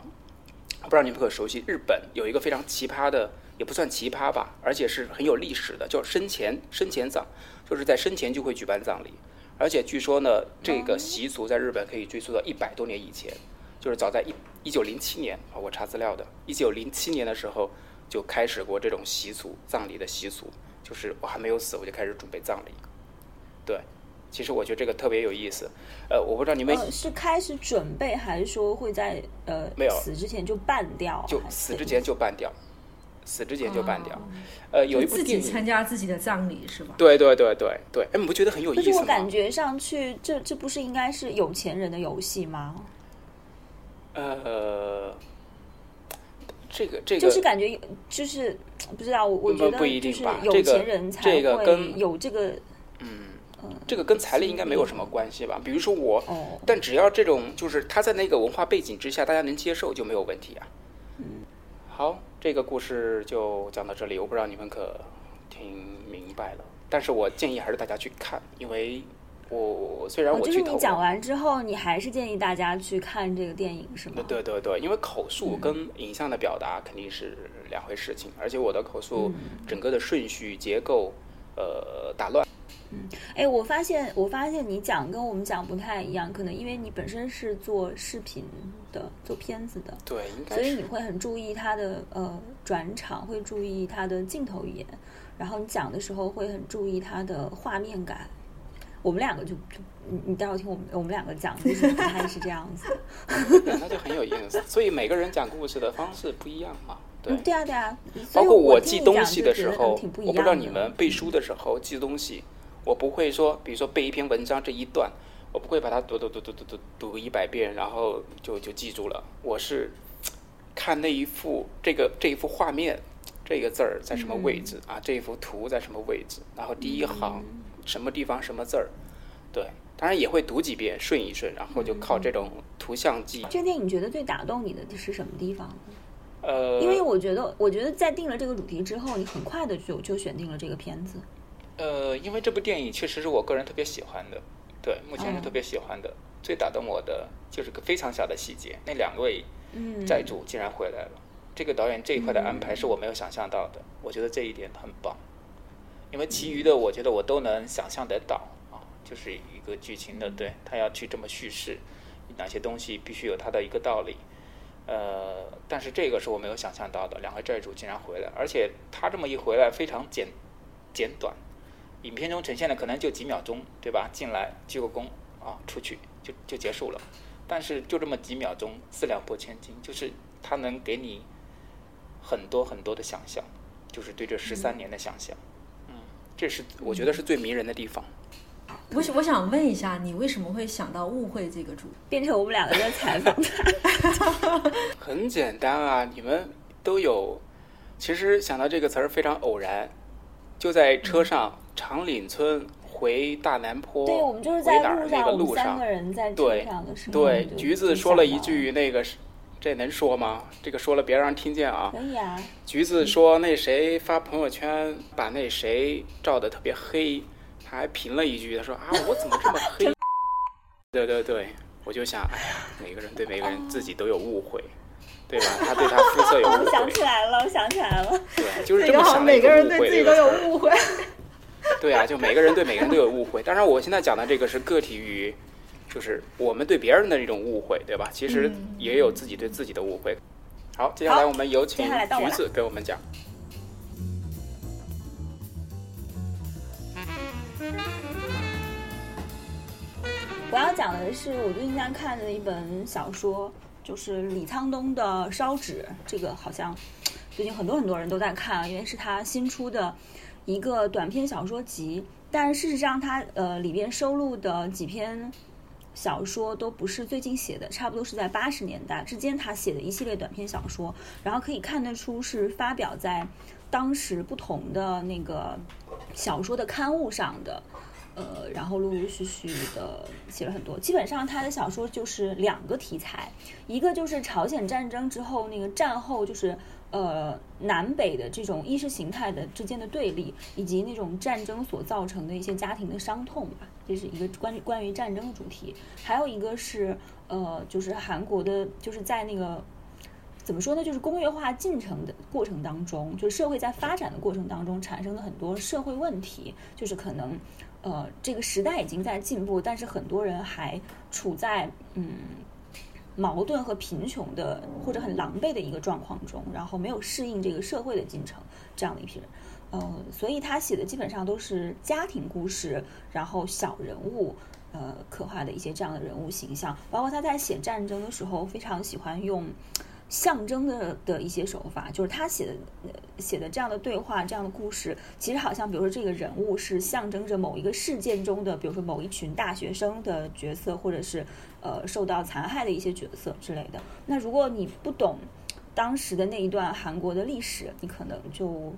不知道你们可熟悉，日本有一个非常奇葩的，也不算奇葩吧，而且是很有历史的，叫生前生前葬，就是在生前就会举办葬礼，而且据说呢，这个习俗在日本可以追溯到一百多年以前，就是早在一一九零七年啊，我查资料的，一九零七年的时候就开始过这种习俗，葬礼的习俗，就是我还没有死，我就开始准备葬礼，对。其实我觉得这个特别有意思，呃，我不知道你们是开始准备，还是说会在呃没有死之前就办掉？就死之前就办掉，死之前就办掉。呃，有一部自己参加自己的葬礼是吧？对对对对对，哎，你不觉得很有意思吗？我感觉上去，这这不是应该是有钱人的游戏吗？呃，这个这个就是感觉就是不知道，我我觉得就是有钱人才会有这个。嗯这个跟财力应该没有什么关系吧？比如说我，但只要这种就是他在那个文化背景之下，大家能接受就没有问题啊。嗯，好，这个故事就讲到这里，我不知道你们可听明白了。但是我建议还是大家去看，因为我虽然我就是你讲完之后，你还是建议大家去看这个电影，是吗？对对对，因为口述跟影像的表达肯定是两回事情，而且我的口述整个的顺序结构呃打乱。嗯哎，我发现，我发现你讲跟我们讲不太一样，可能因为你本身是做视频的，做片子的，对，应该所以你会很注意它的呃转场，会注意它的镜头语言，然后你讲的时候会很注意它的画面感。我们两个就就你你待会听我们我们两个讲故事不太是这样子。对 那就很有意思。所以每个人讲故事的方式不一样嘛。对嗯，，对啊对啊。包括我记东西的时候我不知道你们背书的时候记东西，我不会说，比如说背一篇文章这一段，我不会把它读读读读读读读一百遍，然后就就记住了。我是看那一幅这个这一幅画面，这个字儿在什么位置、嗯啊？这一幅图在什么位置？然后第一行、什么地方什么字儿？对，当然也会读几遍顺一顺，然后就靠这种图像记忆。这个电影你觉得最打动你的是什么地方呢？呃，因为我觉得，我觉得在定了这个主题之后，你很快的就就选定了这个片子。呃，因为这部电影确实是我个人特别喜欢的，对，目前是嗯特别喜欢的。最打动我的就是个非常小的细节，那两位嗯，债主竟然回来了。这个导演这一块的安排是我没有想象到的，我觉得这一点很棒。因为其余的我觉得我都能想象得到啊，就是一个剧情的，对他要去这么叙事，哪些东西必须有它的一个道理。呃，但是这个是我没有想象到的，两个债主竟然回来，而且他这么一回来非常简简短，影片中呈现的可能就几秒钟，对吧？进来鞠个躬啊，出去就就结束了。但是就这么几秒钟，四两拨千斤，就是他能给你很多很多的想象，就是对这十三年的想象。嗯，这是我觉得是最迷人的地方。我想我想问一下，你为什么会想到误会这个主题？变成我们两个在采访他。很简单啊，你们都有。其实想到这个词儿非常偶然，就在车上长岭村回大南坡，对，我们就是回在哪儿那路上，我们个路上三个，人在车对上的时候，对，就橘子说了一句那个是，这能说吗？这个说了别让人听见啊。可以啊，橘子说那谁发朋友圈把那谁照的特别黑，他还评了一句，他说啊 我怎么这么黑？对对对，我就想，哎呀，每个人对每个人自己都有误会，对吧？他对他肤色有误 我想会，起来了，我想起来了。对，就是这么想的一每个人误会对自己都有误会。对啊，就每个人对每个人都有误会。当然，我现在讲的这个是个体与，就是我们对别人的一种误会，对吧？其实也有自己对自己的误会。好，接下来我们有请橘子给我们讲。我要讲的是我最近在看的一本小说，就是李沧东的《烧纸》，这个好像最近很多很多人都在看，因为是他新出的一个短篇小说集。但事实上它，呃里边收录的几篇小说都不是最近写的，差不多是在八十年代之间他写的一系列短篇小说，然后可以看得出是发表在当时不同的那个小说的刊物上的。呃，然后陆陆续续的写了很多。基本上他的小说就是两个题材，一个就是朝鲜战争之后那个战后就是呃南北的这种意识形态的之间的对立，以及那种战争所造成的一些家庭的伤痛吧，这是一个关于关于战争的主题。还有一个是呃，就是韩国的，就是在那个。怎么说呢？就是工业化进程的过程当中，就是社会在发展的过程当中产生的很多社会问题，就是可能，呃，这个时代已经在进步，但是很多人还处在嗯矛盾和贫穷的或者很狼狈的一个状况中，然后没有适应这个社会的进程，这样的一批人。呃，所以他写的基本上都是家庭故事，然后小人物，呃，刻画的一些这样的人物形象，包括他在写战争的时候，非常喜欢用象征的的一些手法，就是他写的写的这样的对话、这样的故事，其实好像比如说这个人物是象征着某一个事件中的，比如说某一群大学生的角色，或者是呃受到残害的一些角色之类的。那如果你不懂当时的那一段韩国的历史，你可能就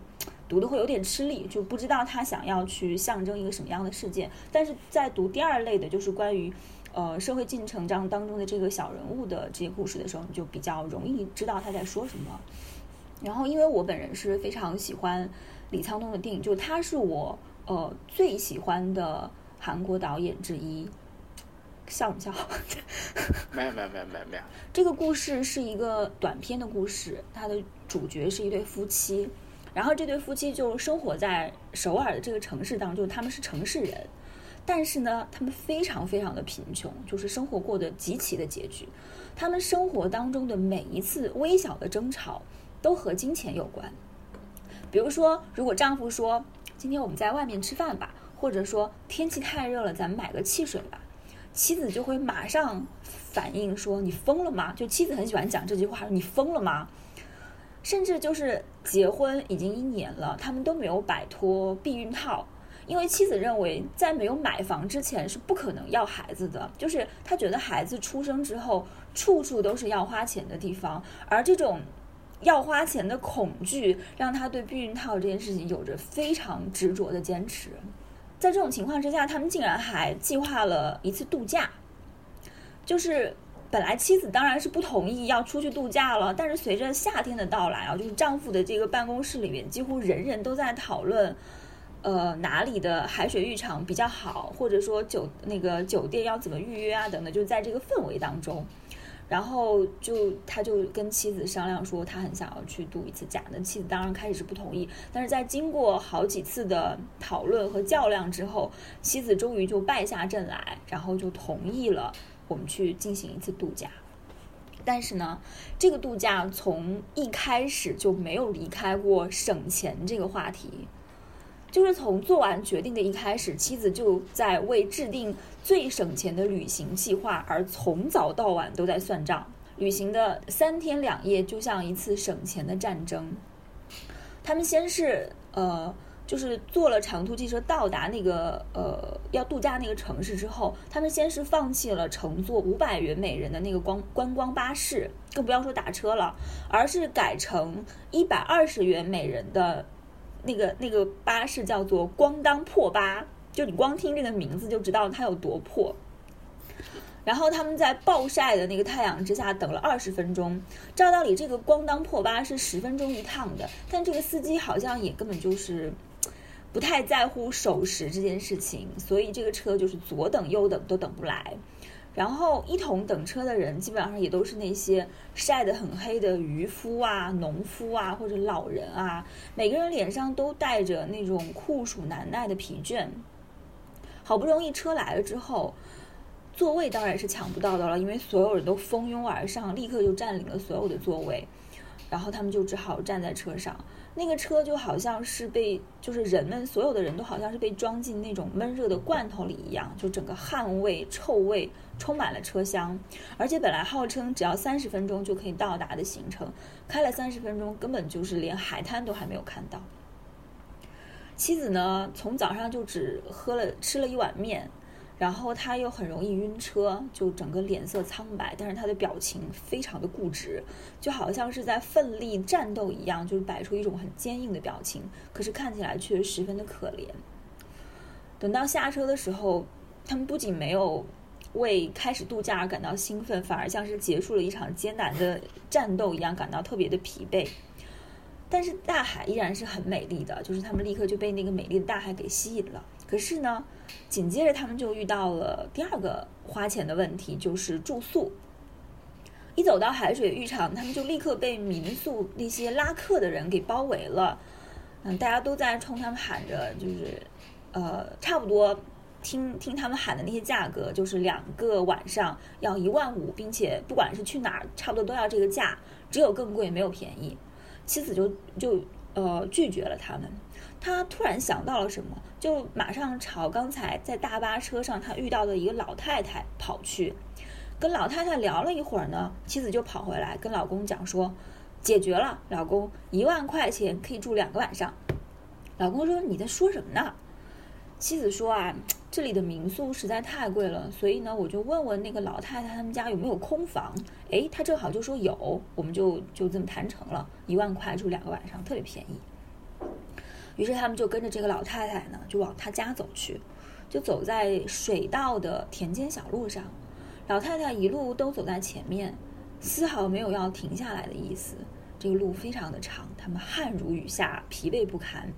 读的会有点吃力，就不知道他想要去象征一个什么样的事件。但是在读第二类的，就是关于呃社会进程当当中的这个小人物的这些故事的时候，你就比较容易知道他在说什么。然后，因为我本人是非常喜欢李沧东的电影，就他是我呃最喜欢的韩国导演之一。笑不笑？没有没有没有没有没有。这个故事是一个短篇的故事，它的主角是一对夫妻，然后这对夫妻就生活在首尔的这个城市当中，他们是城市人，但是呢，他们非常非常的贫穷，就是生活过得极其的拮据。他们生活当中的每一次微小的争吵都和金钱有关。比如说，如果丈夫说：“今天我们在外面吃饭吧”，或者说“天气太热了，咱们买个汽水吧”。妻子就会马上反应说：“你疯了吗？”就妻子很喜欢讲这句话：“你疯了吗？”甚至就是结婚已经一年了，他们都没有摆脱避孕套，因为妻子认为在没有买房之前是不可能要孩子的。就是他觉得孩子出生之后，处处都是要花钱的地方，而这种要花钱的恐惧，让他对避孕套这件事情有着非常执着的坚持。在这种情况之下，他们竟然还计划了一次度假。就是本来妻子当然是不同意要出去度假了，但是随着夏天的到来啊，就是丈夫的这个办公室里面几乎人人都在讨论，呃，哪里的海水浴场比较好，或者说酒那个酒店要怎么预约啊等等，就在这个氛围当中。然后就他就跟妻子商量说，他很想要去度一次假。那妻子当然开始是不同意，但是在经过好几次的讨论和较量之后，妻子终于就败下阵来，然后就同意了我们去进行一次度假。但是呢，这个度假从一开始就没有离开过省钱这个话题。就是从做完决定的一开始，妻子就在为制定最省钱的旅行计划而从早到晚都在算账。旅行的三天两夜就像一次省钱的战争。他们先是呃，就是坐了长途汽车到达那个呃要度假那个城市之后，他们先是放弃了乘坐五百元每人的那个光观光巴士，更不要说打车了，而是改成一百二十元每人的。那个那个巴士叫做“咣当破巴”，就你光听这个名字就知道它有多破。然后他们在暴晒的那个太阳之下等了二十分钟。照道理，这个“咣当破巴”是十分钟一趟的，但这个司机好像也根本就是不太在乎守时这件事情，所以这个车就是左等右等都等不来。然后一同等车的人基本上也都是那些晒得很黑的渔夫啊、农夫啊或者老人啊，每个人脸上都带着那种酷暑难耐的疲倦。好不容易车来了之后，座位当然是抢不到的了，因为所有人都蜂拥而上，立刻就占领了所有的座位，然后他们就只好站在车上。那个车就好像是被，就是人们所有的人都好像是被装进那种闷热的罐头里一样，就整个汗味、臭味充满了车厢。而且本来号称只要三十分钟就可以到达的行程，开了三十分钟，根本就是连海滩都还没有看到。妻子呢，从早上就只喝了吃了一碗面。然后他又很容易晕车，就整个脸色苍白，但是他的表情非常的固执，就好像是在奋力战斗一样，就是摆出一种很坚硬的表情，可是看起来却十分的可怜。等到下车的时候，他们不仅没有为开始度假而感到兴奋，反而像是结束了一场艰难的战斗一样，感到特别的疲惫。但是大海依然是很美丽的，就是他们立刻就被那个美丽的大海给吸引了。可是呢？紧接着，他们就遇到了第二个花钱的问题，就是住宿。一走到海水浴场，他们就立刻被民宿那些拉客的人给包围了。嗯，大家都在冲他们喊着，就是呃，差不多听听他们喊的那些价格，就是两个晚上要一万五，并且不管是去哪儿，差不多都要这个价，只有更贵，没有便宜。妻子就就呃拒绝了他们。他突然想到了什么，就马上朝刚才在大巴车上他遇到的一个老太太跑去，跟老太太聊了一会儿呢，妻子就跑回来跟老公讲说，解决了，老公一万块钱可以住两个晚上。老公说你在说什么呢？妻子说啊，这里的民宿实在太贵了，所以呢，我就问问那个老太太他们家有没有空房。诶，他正好就说有，我们就就这么谈成了，一万块住两个晚上，特别便宜。于是他们就跟着这个老太太呢，就往她家走去，就走在水稻的田间小路上。老太太一路都走在前面，丝毫没有要停下来的意思。这个路非常的长，他们汗如雨下，疲惫不堪，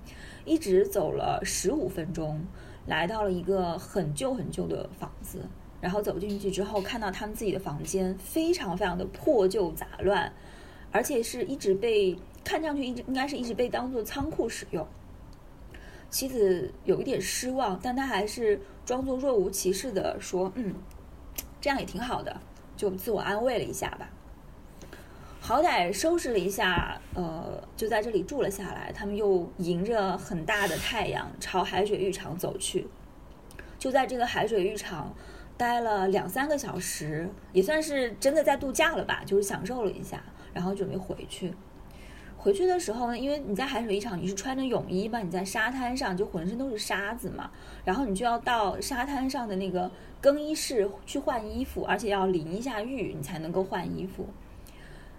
一直走了十五分钟。来到了一个很旧很旧的房子，然后走进去之后，看到他们自己的房间非常非常的破旧杂乱，而且是一直被看上去一直应该是一直被当做仓库使用。妻子有一点失望，但他还是装作若无其事的说：“嗯，这样也挺好的。”就自我安慰了一下吧。好歹收拾了一下，呃，就在这里住了下来。他们又迎着很大的太阳朝海水浴场走去。就在这个海水浴场待了两三个小时，也算是真的在度假了吧，就是享受了一下，然后准备回去。回去的时候呢，因为你在海水浴场，你是穿着泳衣嘛，你在沙滩上就浑身都是沙子嘛，然后你就要到沙滩上的那个更衣室去换衣服，而且要淋一下浴，你才能够换衣服。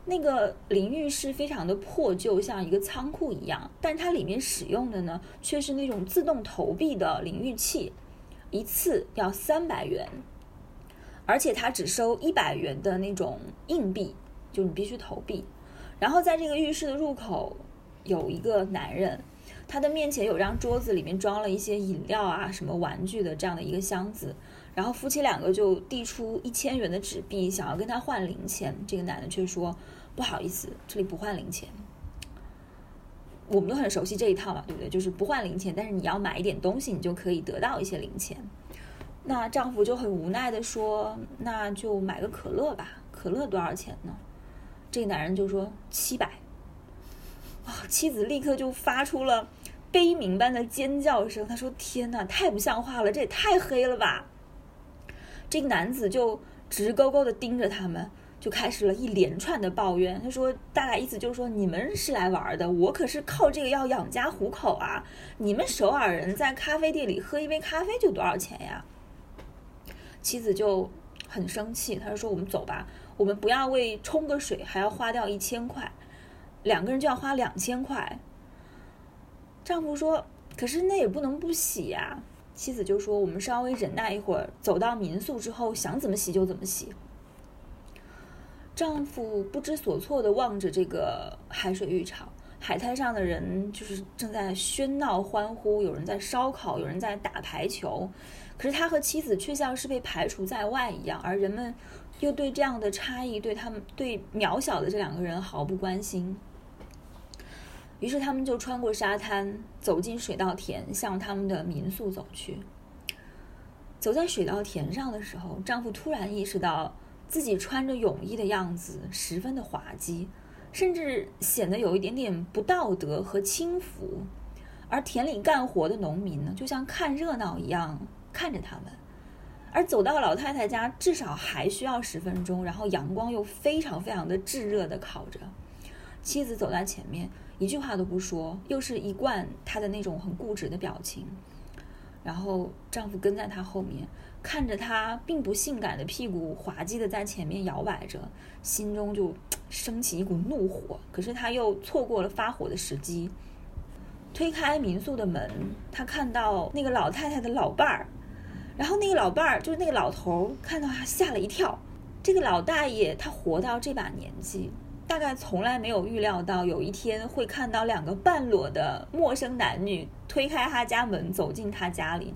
那个淋浴室非常的破旧，像一个仓库一样，但它里面使用的呢，却是那种自动投币的淋浴器，一次要三百元，而且它只收一百元的那种硬币，就你必须投币。然后在这个浴室的入口有一个男人，他的面前有张桌子，里面装了一些饮料啊、什么玩具的这样的一个箱子。然后夫妻两个就递出一千元的纸币，想要跟他换零钱。这个男的却说。不好意思，这里不换零钱。我们都很熟悉这一套嘛，对不对？就是不换零钱，但是你要买一点东西，你就可以得到一些零钱。那丈夫就很无奈的说：“那就买个可乐吧。可乐多少钱呢？”这个男人就说：“七百。”啊，妻子立刻就发出了悲鸣般的尖叫声。他说：“天哪，太不像话了，这也太黑了吧！”这个男子就直勾勾的盯着他们。就开始了一连串的抱怨。他说：“大概意思就是说，你们是来玩的，我可是靠这个要养家糊口啊！你们首尔人在咖啡店里喝一杯咖啡就多少钱呀？”妻子就很生气，他就说：“我们走吧，我们不要为冲个水还要花掉一千块，两个人就要花两千块。”丈夫说：“可是那也不能不洗呀。”妻子就说：“我们稍微忍耐一会儿，走到民宿之后，想怎么洗就怎么洗。”丈夫不知所措地望着这个海水浴场，海滩上的人就是正在喧闹欢呼，有人在烧烤，有人在打排球，可是他和妻子却像是被排除在外一样，而人们又对这样的差异，对他们对渺小的这两个人毫不关心。于是他们就穿过沙滩，走进水稻田，向他们的民宿走去。走在水稻田上的时候，丈夫突然意识到。自己穿着泳衣的样子十分的滑稽，甚至显得有一点点不道德和轻浮。而田里干活的农民呢，就像看热闹一样看着他们。而走到老太太家，至少还需要十分钟，然后阳光又非常非常的炙热的烤着。妻子走在前面，一句话都不说，又是一贯她的那种很固执的表情。然后丈夫跟在她后面。看着她并不性感的屁股滑稽的在前面摇摆着，心中就升起一股怒火。可是他又错过了发火的时机。推开民宿的门，他看到那个老太太的老伴儿，然后那个老伴儿就是那个老头，看到他吓了一跳。这个老大爷他活到这把年纪，大概从来没有预料到有一天会看到两个半裸的陌生男女推开他家门走进他家里。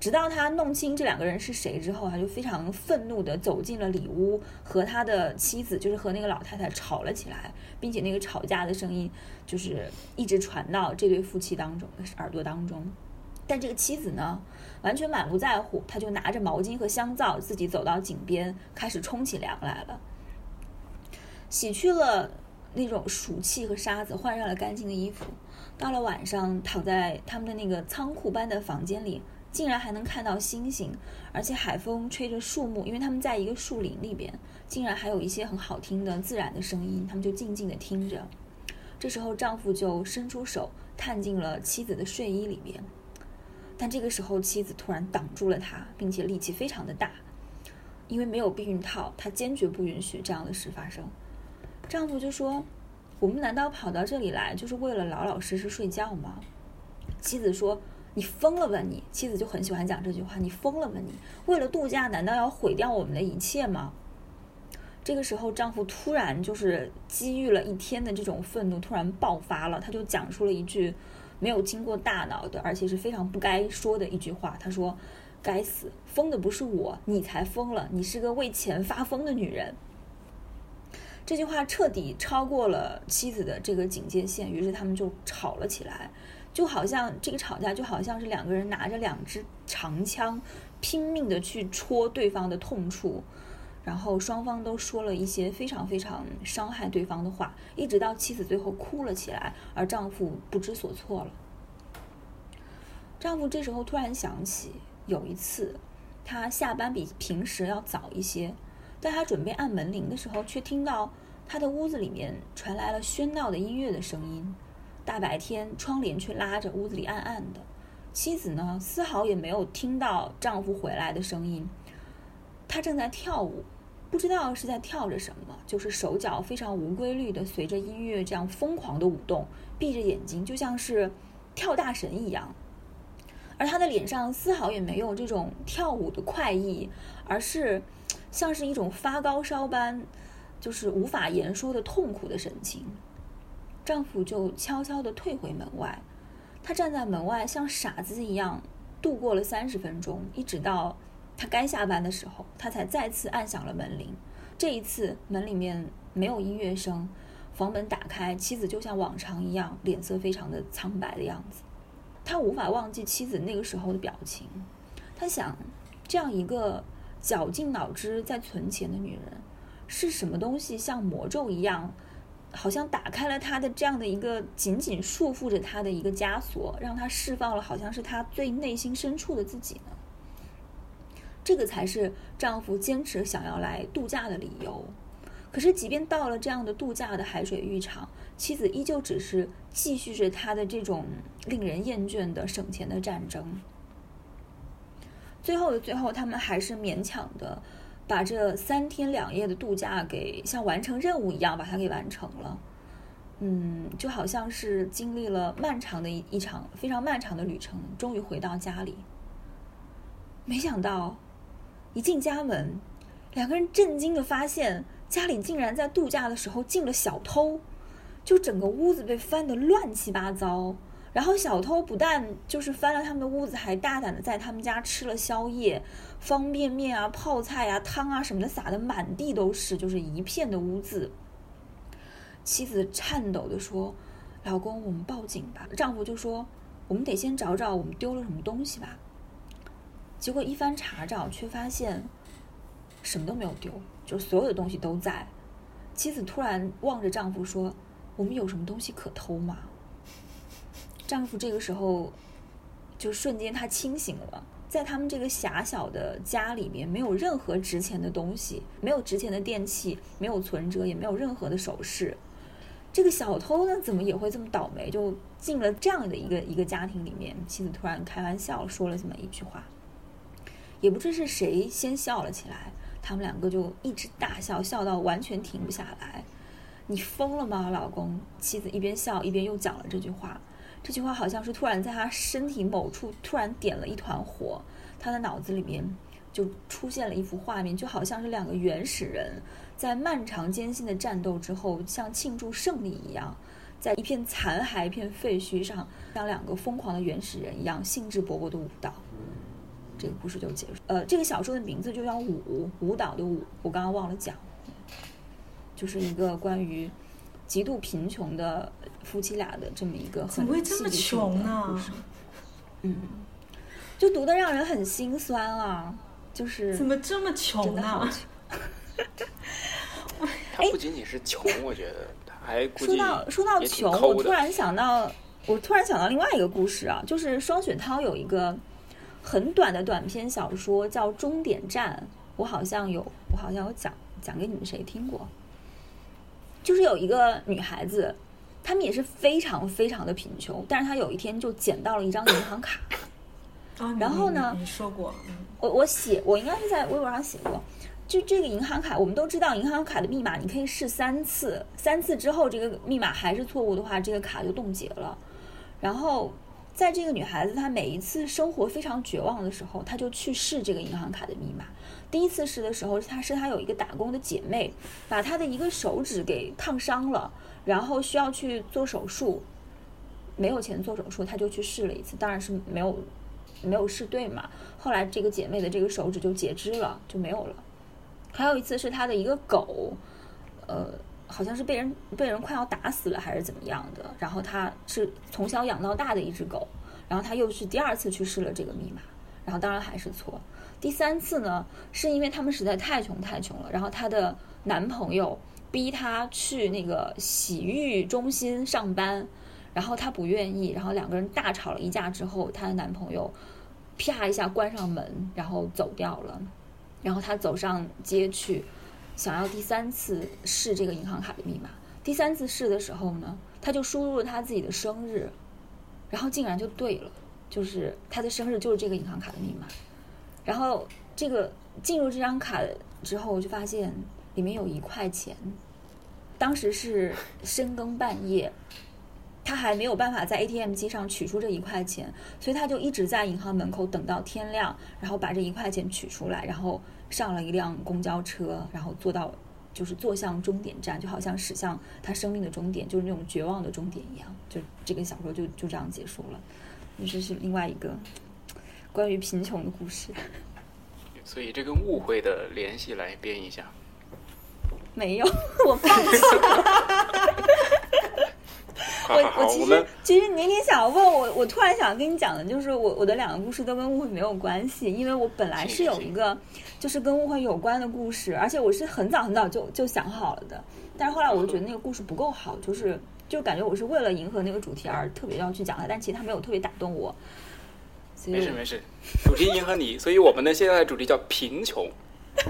直到他弄清这两个人是谁之后，他就非常愤怒地走进了里屋，和他的妻子，就是和那个老太太吵了起来，并且那个吵架的声音就是一直传到这对夫妻当中耳朵当中。但这个妻子呢，完全满不在乎，他就拿着毛巾和香皂，自己走到井边开始冲起凉来了，洗去了那种暑气和沙子，换上了干净的衣服。到了晚上，躺在他们的那个仓库般的房间里。竟然还能看到星星，而且海风吹着树木，因为他们在一个树林里边，竟然还有一些很好听的自然的声音，他们就静静的听着。这时候，丈夫就伸出手探进了妻子的睡衣里面，但这个时候妻子突然挡住了他，并且力气非常的大，因为没有避孕套，他坚决不允许这样的事发生。丈夫就说：“我们难道跑到这里来就是为了老老实实睡觉吗？”妻子说。你疯了吧你！妻子就很喜欢讲这句话。你疯了吧你！为了度假，难道要毁掉我们的一切吗？这个时候，丈夫突然就是积郁了一天的这种愤怒突然爆发了，他就讲出了一句没有经过大脑的，而且是非常不该说的一句话。他说：“该死，疯的不是我，你才疯了，你是个为钱发疯的女人。”这句话彻底超过了妻子的这个警戒线，于是他们就吵了起来，就好像这个吵架就好像是两个人拿着两支长枪，拼命的去戳对方的痛处。然后双方都说了一些非常非常伤害对方的话，一直到妻子最后哭了起来，而丈夫不知所措了。丈夫这时候突然想起，有一次他下班比平时要早一些，在他准备按门铃的时候，却听到他的屋子里面传来了喧闹的音乐的声音。大白天，窗帘却拉着，屋子里暗暗的。妻子呢，丝毫也没有听到丈夫回来的声音，她正在跳舞。不知道是在跳着什么，就是手脚非常无规律的随着音乐这样疯狂的舞动，闭着眼睛，就像是跳大神一样。而他的脸上丝毫也没有这种跳舞的快意，而是像是一种发高烧般，就是无法言说的痛苦的神情。丈夫就悄悄地退回门外，他站在门外像傻子一样度过了三十分钟，一直到。他该下班的时候，他才再次按响了门铃。这一次，门里面没有音乐声，房门打开，妻子就像往常一样，脸色非常的苍白的样子。他无法忘记妻子那个时候的表情。他想，这样一个绞尽脑汁在存钱的女人，是什么东西像魔咒一样，好像打开了他的这样的一个紧紧束缚着他的一个枷锁，让他释放了好像是他最内心深处的自己呢？这个才是丈夫坚持想要来度假的理由。可是，即便到了这样的度假的海水浴场，妻子依旧只是继续着她的这种令人厌倦的省钱的战争。最后的最后，他们还是勉强的把这三天两夜的度假给像完成任务一样把它给完成了。嗯，就好像是经历了漫长的一一场非常漫长的旅程，终于回到家里。没想到。一进家门，两个人震惊的发现家里竟然在度假的时候进了小偷，就整个屋子被翻得乱七八糟。然后小偷不但就是翻了他们的屋子，还大胆的在他们家吃了宵夜，方便面啊、泡菜啊、汤啊什么的撒的满地都是，就是一片的污渍。妻子颤抖的说：“老公，我们报警吧。”丈夫就说：“我们得先找找我们丢了什么东西吧。”结果一番查找，却发现什么都没有丢，就所有的东西都在。妻子突然望着丈夫说：“我们有什么东西可偷吗？”丈夫这个时候就瞬间他清醒了，在他们这个狭小的家里面，没有任何值钱的东西，没有值钱的电器，没有存折，也没有任何的首饰。这个小偷呢，怎么也会这么倒霉，就进了这样的一个一个家庭里面？妻子突然开玩笑说了这么一句话。也不知是谁先笑了起来，他们两个就一直大笑，笑到完全停不下来。你疯了吗，老公？妻子一边笑一边又讲了这句话。这句话好像是突然在他身体某处突然点了一团火，他的脑子里面就出现了一幅画面，就好像是两个原始人在漫长艰辛的战斗之后，像庆祝胜利一样，在一片残骸、一片废墟上，像两个疯狂的原始人一样兴致勃勃的舞蹈。这个故事就结束。呃，这个小说的名字就叫《舞舞蹈的舞》，我刚刚忘了讲，就是一个关于极度贫穷的夫妻俩的这么一个很这么穷呢？嗯，就读的让人很心酸啊！就是怎么这么穷呢？他不仅仅是穷，我觉得他还说到说到穷，我突然想到，我突然想到另外一个故事啊，就是双雪涛有一个。很短的短篇小说叫《终点站》，我好像有，我好像有讲讲给你们谁听过？就是有一个女孩子，她们也是非常非常的贫穷，但是她有一天就捡到了一张银行卡。然后呢？你说过，我我写，我应该是在微博上写过。就这个银行卡，我们都知道，银行卡的密码你可以试三次，三次之后这个密码还是错误的话，这个卡就冻结了。然后。在这个女孩子她每一次生活非常绝望的时候，她就去试这个银行卡的密码。第一次试的时候，她是她有一个打工的姐妹，把她的一个手指给烫伤了，然后需要去做手术。没有钱做手术，她就去试了一次，当然是没有没有试对嘛。后来这个姐妹的这个手指就截肢了，就没有了。还有一次是她的一个狗，呃，好像是被人被人快要打死了还是怎么样的，然后他是从小养到大的一只狗，然后他又是第二次去试了这个密码，然后当然还是错。第三次呢，是因为他们实在太穷太穷了，然后她的男朋友逼她去那个洗浴中心上班，然后她不愿意，然后两个人大吵了一架之后，她的男朋友啪一下关上门，然后走掉了。然后她走上街去，想要第三次试这个银行卡的密码。第三次试的时候呢，他就输入了他自己的生日，然后竟然就对了，就是他的生日就是这个银行卡的密码。然后这个进入这张卡之后，我就发现里面有一块钱。当时是深更半夜，他还没有办法在 ATM 机上取出这一块钱，所以他就一直在银行门口等到天亮，然后把这一块钱取出来，然后上了一辆公交车，然后坐到就是坐向终点站，就好像驶向他生命的终点，就是那种绝望的终点一样。就这个小说就就这样结束了。这是另外一个。关于贫穷的故事，所以这跟误会的联系来编一下。没有，我放弃了。我 我其实其实你你想问我，我突然想跟你讲的就是我我的两个故事都跟误会没有关系，因为我本来是有一个就是跟误会有关的故事，而且我是很早很早就就想好了的，但是后来我就觉得那个故事不够好，就是就感觉我是为了迎合那个主题而特别要去讲它，但其实它没有特别打动我。没事没事，主题迎合你，所以我们的现在的主题叫贫穷。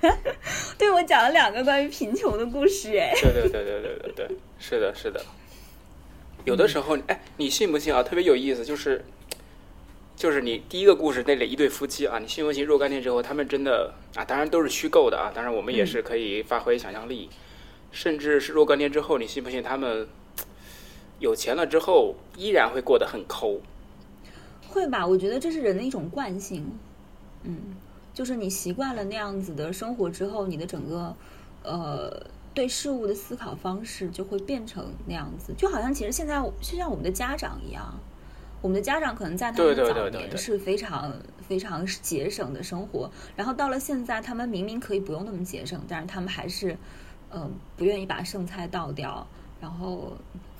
对，我讲了两个关于贫穷的故事，哎。对对对对对对对，是的，是的。有的时候，哎，你信不信啊？特别有意思，就是，就是你第一个故事那里一对夫妻啊，你信不信若干年之后，他们真的啊？当然都是虚构的啊，当然我们也是可以发挥想象力，甚至是若干年之后，你信不信他们？有钱了之后，依然会过得很抠，会吧？我觉得这是人的一种惯性，嗯，就是你习惯了那样子的生活之后，你的整个呃对事物的思考方式就会变成那样子。就好像其实现在就像我们的家长一样，我们的家长可能在他们早年是非常非常节省的生活，然后到了现在，他们明明可以不用那么节省，但是他们还是嗯不愿意把剩菜倒掉，然后。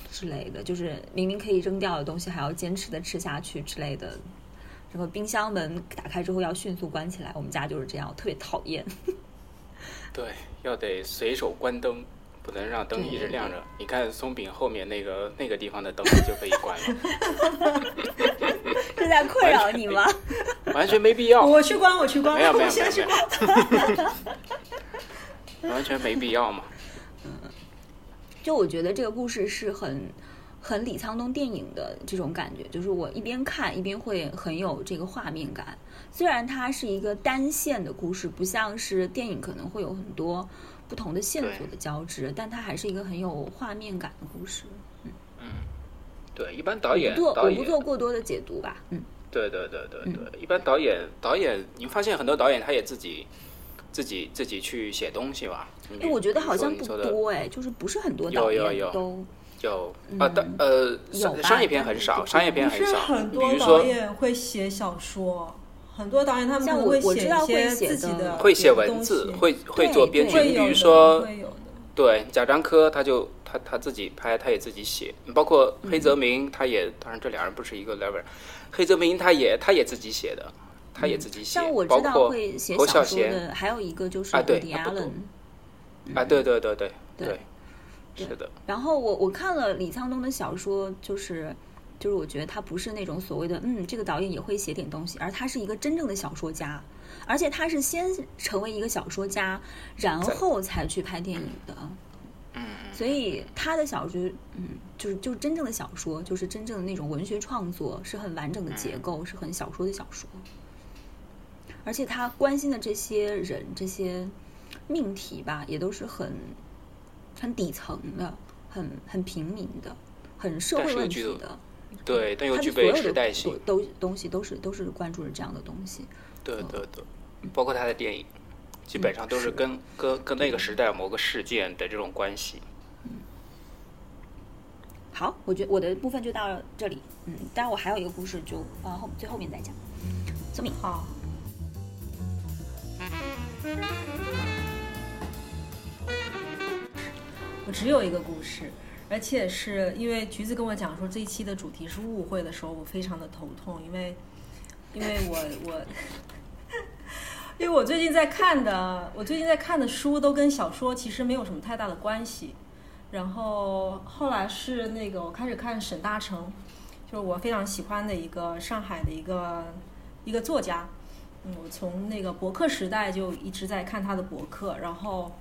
之类的，就是明明可以扔掉的东西，还要坚持的吃下去之类的。什么冰箱门打开之后要迅速关起来，我们家就是这样，特别讨厌。对，要得随手关灯，不能让灯一直亮着。你看松饼后面那个那个地方的灯就可以关了。是在困扰你吗？完全没必要。我去关，我去关，没有没有没有。完全没必要嘛。嗯就我觉得这个故事是很很李沧东电影的这种感觉，就是我一边看一边会很有这个画面感。虽然它是一个单线的故事，不像是电影可能会有很多不同的线索的交织，但它还是一个很有画面感的故事。嗯嗯，对，一般导演做我不做过多的解读吧。嗯，对对对对对，一般导演导演，你发现很多导演他也自己。自己自己去写东西吧。哎，我觉得好像不多哎，就是不是很多导演都有啊，但呃，商业片很少，商业片很少。很多导演会写小说，很多导演他们会写一些自己的，会写文字，会会做编剧。比如说，对贾樟柯，他就他他自己拍，他也自己写。包括黑泽明，他也当然这两人不是一个 level。黑泽明他也他也自己写的。他也自己写，像我知道会写小说的，还有一个就是伍迪·艾伦。啊，对对对对对，是的。然后我我看了李沧东的小说，就是就是我觉得他不是那种所谓的嗯，这个导演也会写点东西，而他是一个真正的小说家，而且他是先成为一个小说家，然后才去拍电影的。嗯，所以他的小说，嗯，就是就是真正的小说，就是真正的那种文学创作，是很完整的结构，是很小说的小说。而且他关心的这些人、这些命题吧，也都是很很底层的、很很平民的、很社会问题的。对，但又具备时代性。都东西都是都是关注着这样的东西。对对对，包括他的电影，基本上都是跟跟跟那个时代某个事件的这种关系。好，我觉我的部分就到这里。嗯，当然我还有一个故事，就呃后最后面再讲。苏敏，好。我只有一个故事，而且是因为橘子跟我讲说这一期的主题是误会的时候，我非常的头痛，因为因为我我 因为我最近在看的，我最近在看的书都跟小说其实没有什么太大的关系。然后后来是那个我开始看沈大成，就是我非常喜欢的一个上海的一个一个作家。嗯，我从那个博客时代就一直在看他的博客，然后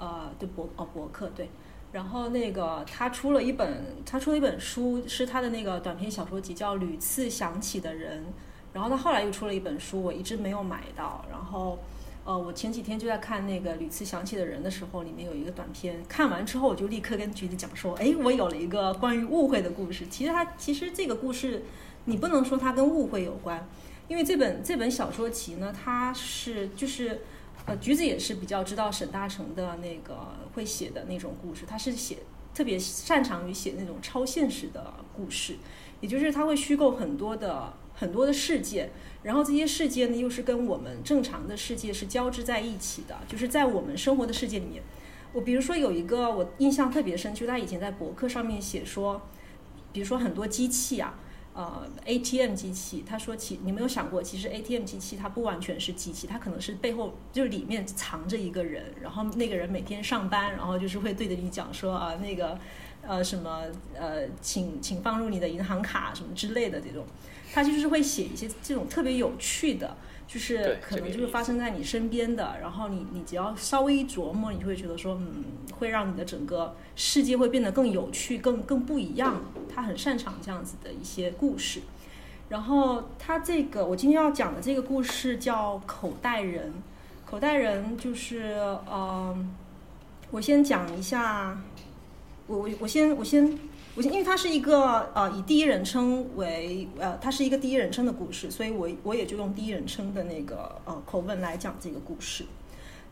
呃，对博哦博客对，然后那个他出了一本他出了一本书，是他的那个短篇小说集，叫《屡次想起的人》。然后他后来又出了一本书，我一直没有买到。然后，呃，我前几天就在看那个《屡次想起的人》的时候，里面有一个短片，看完之后我就立刻跟橘子讲说，哎，我有了一个关于误会的故事。其实他其实这个故事，你不能说它跟误会有关，因为这本这本小说集呢，它是就是，呃，橘子也是比较知道沈大成的那个会写的那种故事，他是写特别擅长于写那种超现实的故事，也就是他会虚构很多的。很多的世界，然后这些世界呢，又是跟我们正常的世界是交织在一起的。就是在我们生活的世界里面，我比如说有一个我印象特别深，就是他以前在博客上面写说，比如说很多机器啊，呃，ATM 机器，他说其你没有想过，其实 ATM 机器它不完全是机器，它可能是背后就是里面藏着一个人，然后那个人每天上班，然后就是会对着你讲说啊那个呃什么呃请请放入你的银行卡什么之类的这种。他就是会写一些这种特别有趣的，就是可能就是发生在你身边的，然后你你只要稍微一琢磨，你就会觉得说，嗯，会让你的整个世界会变得更有趣、更更不一样。他很擅长这样子的一些故事。然后他这个我今天要讲的这个故事叫《口袋人》，口袋人就是呃，我先讲一下，我我我先我先。我因为它是一个呃以第一人称为呃它是一个第一人称的故事，所以我我也就用第一人称的那个呃口吻来讲这个故事。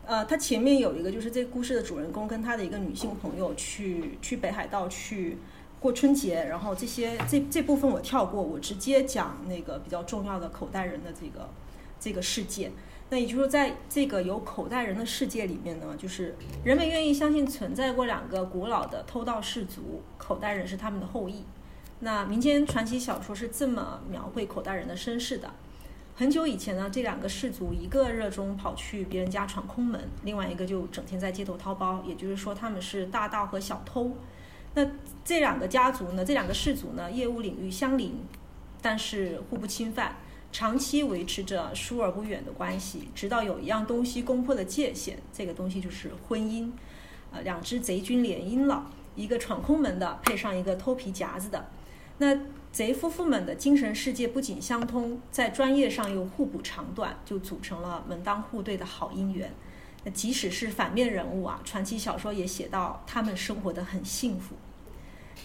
呃，它前面有一个就是这个故事的主人公跟他的一个女性朋友去去北海道去过春节，然后这些这这部分我跳过，我直接讲那个比较重要的口袋人的这个这个事件。那也就是说，在这个有口袋人的世界里面呢，就是人们愿意相信存在过两个古老的偷盗氏族，口袋人是他们的后裔。那民间传奇小说是这么描绘口袋人的身世的：很久以前呢，这两个氏族一个热衷跑去别人家闯空门，另外一个就整天在街头掏包。也就是说，他们是大盗和小偷。那这两个家族呢，这两个氏族呢，业务领域相邻，但是互不侵犯。长期维持着疏而不远的关系，直到有一样东西攻破了界限，这个东西就是婚姻。呃，两只贼军联姻了，一个闯空门的，配上一个偷皮夹子的。那贼夫妇们的精神世界不仅相通，在专业上又互补长短，就组成了门当户对的好姻缘。那即使是反面人物啊，传奇小说也写到他们生活的很幸福。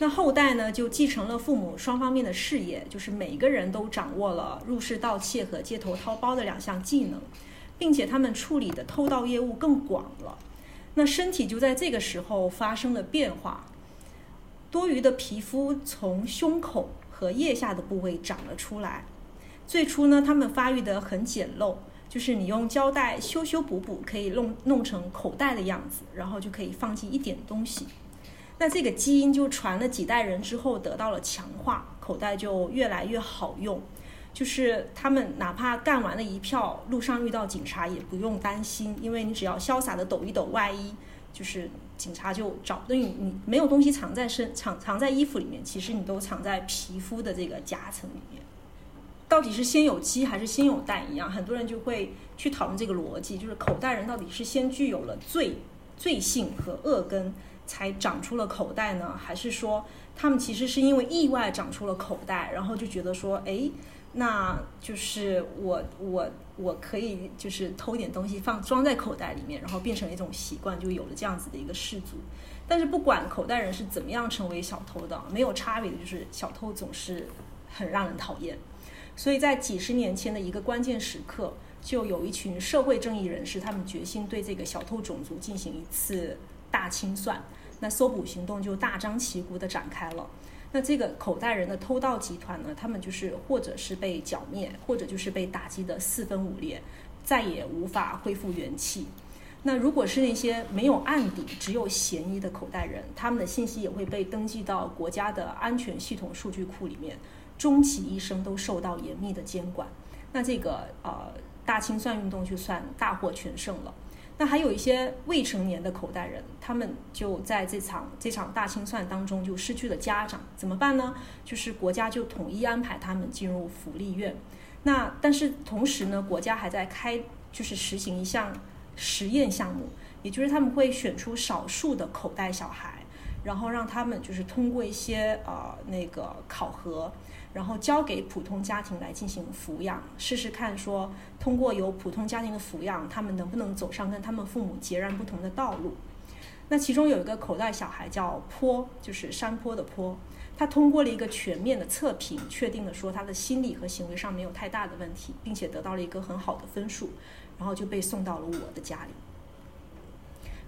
那后代呢，就继承了父母双方面的事业，就是每个人都掌握了入室盗窃和街头掏包的两项技能，并且他们处理的偷盗业务更广了。那身体就在这个时候发生了变化，多余的皮肤从胸口和腋下的部位长了出来。最初呢，他们发育得很简陋，就是你用胶带修修补补，可以弄弄成口袋的样子，然后就可以放进一点东西。那这个基因就传了几代人之后得到了强化，口袋就越来越好用。就是他们哪怕干完了一票，路上遇到警察也不用担心，因为你只要潇洒的抖一抖外衣，就是警察就找不到你。你没有东西藏在身藏藏在衣服里面，其实你都藏在皮肤的这个夹层里面。到底是先有鸡还是先有蛋一样，很多人就会去讨论这个逻辑，就是口袋人到底是先具有了罪罪性和恶根。才长出了口袋呢，还是说他们其实是因为意外长出了口袋，然后就觉得说，哎，那就是我我我可以就是偷点东西放装在口袋里面，然后变成一种习惯，就有了这样子的一个氏族。但是不管口袋人是怎么样成为小偷的，没有差别的就是小偷总是很让人讨厌。所以在几十年前的一个关键时刻，就有一群社会正义人士，他们决心对这个小偷种族进行一次。大清算，那搜捕行动就大张旗鼓地展开了。那这个口袋人的偷盗集团呢，他们就是或者是被剿灭，或者就是被打击的四分五裂，再也无法恢复元气。那如果是那些没有案底、只有嫌疑的口袋人，他们的信息也会被登记到国家的安全系统数据库里面，终其一生都受到严密的监管。那这个呃大清算运动就算大获全胜了。那还有一些未成年的口袋人，他们就在这场这场大清算当中就失去了家长，怎么办呢？就是国家就统一安排他们进入福利院。那但是同时呢，国家还在开就是实行一项实验项目，也就是他们会选出少数的口袋小孩，然后让他们就是通过一些呃那个考核。然后交给普通家庭来进行抚养，试试看说通过由普通家庭的抚养，他们能不能走上跟他们父母截然不同的道路。那其中有一个口袋小孩叫坡，就是山坡的坡，他通过了一个全面的测评，确定了说他的心理和行为上没有太大的问题，并且得到了一个很好的分数，然后就被送到了我的家里。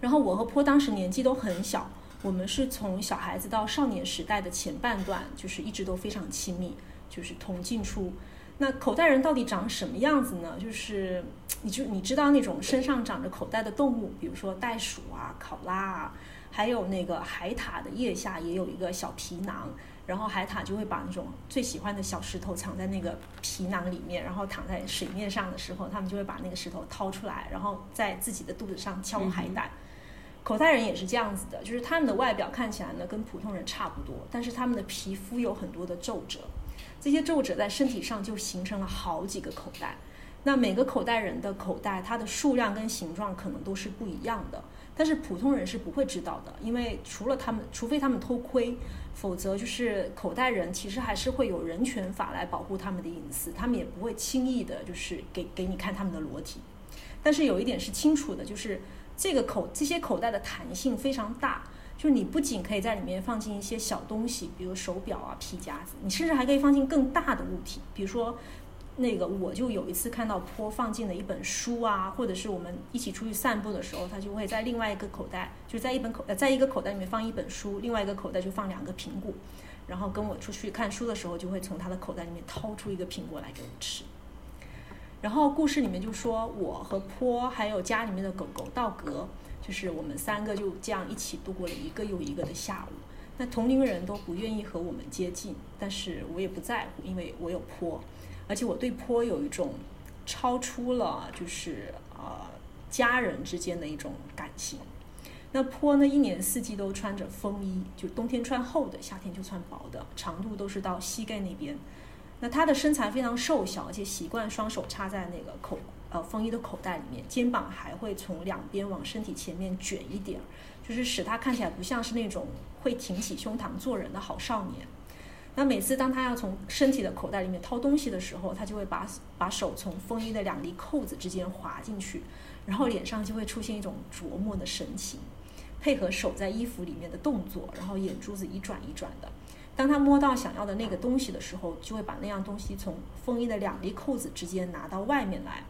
然后我和坡当时年纪都很小。我们是从小孩子到少年时代的前半段，就是一直都非常亲密，就是同进出。那口袋人到底长什么样子呢？就是你就你知道那种身上长着口袋的动物，比如说袋鼠啊、考拉啊，还有那个海獭的腋下也有一个小皮囊，然后海獭就会把那种最喜欢的小石头藏在那个皮囊里面，然后躺在水面上的时候，他们就会把那个石头掏出来，然后在自己的肚子上敲海胆。口袋人也是这样子的，就是他们的外表看起来呢跟普通人差不多，但是他们的皮肤有很多的皱褶，这些皱褶在身体上就形成了好几个口袋。那每个口袋人的口袋，它的数量跟形状可能都是不一样的，但是普通人是不会知道的，因为除了他们，除非他们偷窥，否则就是口袋人其实还是会有人权法来保护他们的隐私，他们也不会轻易的就是给给你看他们的裸体。但是有一点是清楚的，就是。这个口这些口袋的弹性非常大，就是你不仅可以在里面放进一些小东西，比如手表啊、皮夹子，你甚至还可以放进更大的物体，比如说那个我就有一次看到坡放进了一本书啊，或者是我们一起出去散步的时候，他就会在另外一个口袋，就在一本口呃在一个口袋里面放一本书，另外一个口袋就放两个苹果，然后跟我出去看书的时候，就会从他的口袋里面掏出一个苹果来给我吃。然后故事里面就说，我和坡还有家里面的狗狗道格，就是我们三个就这样一起度过了一个又一个的下午。那同龄人都不愿意和我们接近，但是我也不在乎，因为我有坡，而且我对坡有一种超出了就是呃家人之间的一种感情。那坡呢，一年四季都穿着风衣，就冬天穿厚的，夏天就穿薄的，长度都是到膝盖那边。那他的身材非常瘦小，而且习惯双手插在那个口呃风衣的口袋里面，肩膀还会从两边往身体前面卷一点，就是使他看起来不像是那种会挺起胸膛做人的好少年。那每次当他要从身体的口袋里面掏东西的时候，他就会把把手从风衣的两粒扣子之间滑进去，然后脸上就会出现一种琢磨的神情，配合手在衣服里面的动作，然后眼珠子一转一转的。当他摸到想要的那个东西的时候，就会把那样东西从风衣的两粒扣子之间拿到外面来。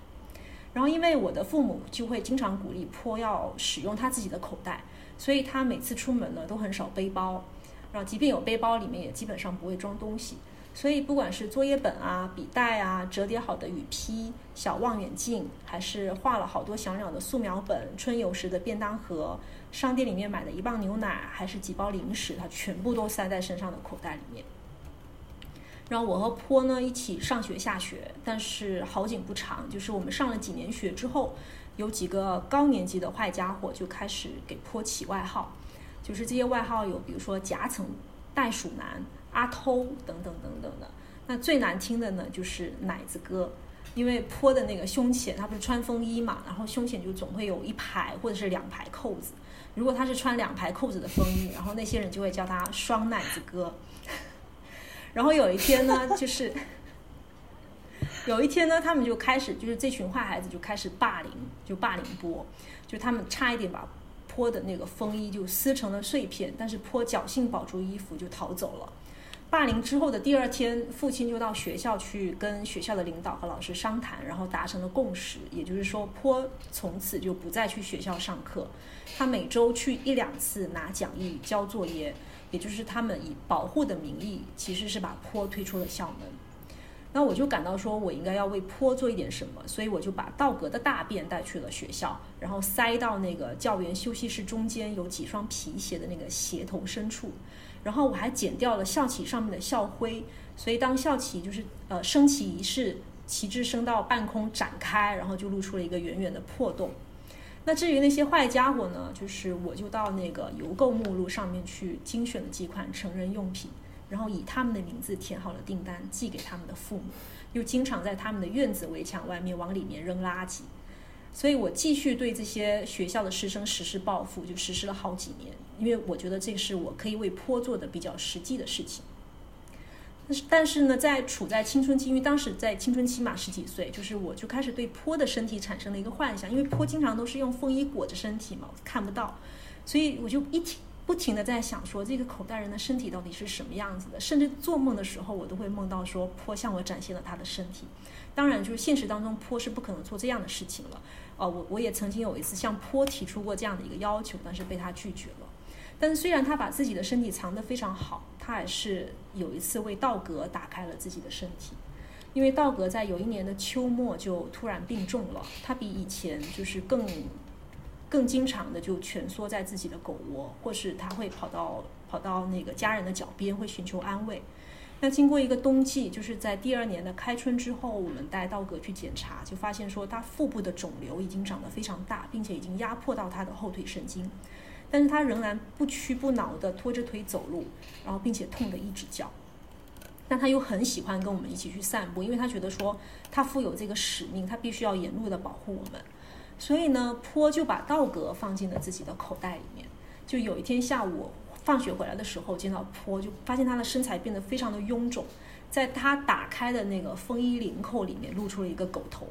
然后，因为我的父母就会经常鼓励坡要使用他自己的口袋，所以他每次出门呢都很少背包。然后，即便有背包，里面也基本上不会装东西。所以，不管是作业本啊、笔袋啊、折叠好的雨披、小望远镜，还是画了好多小鸟的素描本、春游时的便当盒。商店里面买的一磅牛奶，还是几包零食，他全部都塞在身上的口袋里面。然后我和坡呢一起上学下学，但是好景不长，就是我们上了几年学之后，有几个高年级的坏家伙就开始给坡起外号，就是这些外号有，比如说夹层、袋鼠男、阿偷等等等等的。那最难听的呢，就是奶子哥。因为坡的那个胸前，他不是穿风衣嘛，然后胸前就总会有一排或者是两排扣子。如果他是穿两排扣子的风衣，然后那些人就会叫他双奶子哥。然后有一天呢，就是 有一天呢，他们就开始，就是这群坏孩子就开始霸凌，就霸凌波，就他们差一点把坡的那个风衣就撕成了碎片，但是坡侥幸保住衣服就逃走了。霸凌之后的第二天，父亲就到学校去跟学校的领导和老师商谈，然后达成了共识，也就是说，坡从此就不再去学校上课，他每周去一两次拿讲义、交作业，也就是他们以保护的名义，其实是把坡推出了校门。那我就感到说，我应该要为坡做一点什么，所以我就把道格的大便带去了学校，然后塞到那个教员休息室中间有几双皮鞋的那个鞋头深处。然后我还剪掉了校旗上面的校徽，所以当校旗就是呃升旗仪式，旗帜升到半空展开，然后就露出了一个圆圆的破洞。那至于那些坏家伙呢，就是我就到那个邮购目录上面去精选了几款成人用品，然后以他们的名字填好了订单，寄给他们的父母，又经常在他们的院子围墙外面往里面扔垃圾。所以我继续对这些学校的师生实施报复，就实施了好几年。因为我觉得这是我可以为坡做的比较实际的事情。但是，但是呢，在处在青春期，因为当时在青春期嘛，十几岁，就是我就开始对坡的身体产生了一个幻想，因为坡经常都是用风衣裹着身体嘛，看不到，所以我就一停不停的在想说，这个口袋人的身体到底是什么样子的？甚至做梦的时候，我都会梦到说坡向我展现了他的身体。当然，就是现实当中坡是不可能做这样的事情了。哦，我我也曾经有一次向坡提出过这样的一个要求，但是被他拒绝了。但虽然他把自己的身体藏得非常好，他还是有一次为道格打开了自己的身体，因为道格在有一年的秋末就突然病重了，他比以前就是更更经常的就蜷缩在自己的狗窝，或是他会跑到跑到那个家人的脚边，会寻求安慰。那经过一个冬季，就是在第二年的开春之后，我们带道格去检查，就发现说他腹部的肿瘤已经长得非常大，并且已经压迫到他的后腿神经。但是他仍然不屈不挠地拖着腿走路，然后并且痛得一直叫。但他又很喜欢跟我们一起去散步，因为他觉得说他负有这个使命，他必须要沿路的保护我们。所以呢，坡就把道格放进了自己的口袋里面。就有一天下午放学回来的时候，见到坡，就发现他的身材变得非常的臃肿，在他打开的那个风衣领口里面露出了一个狗头。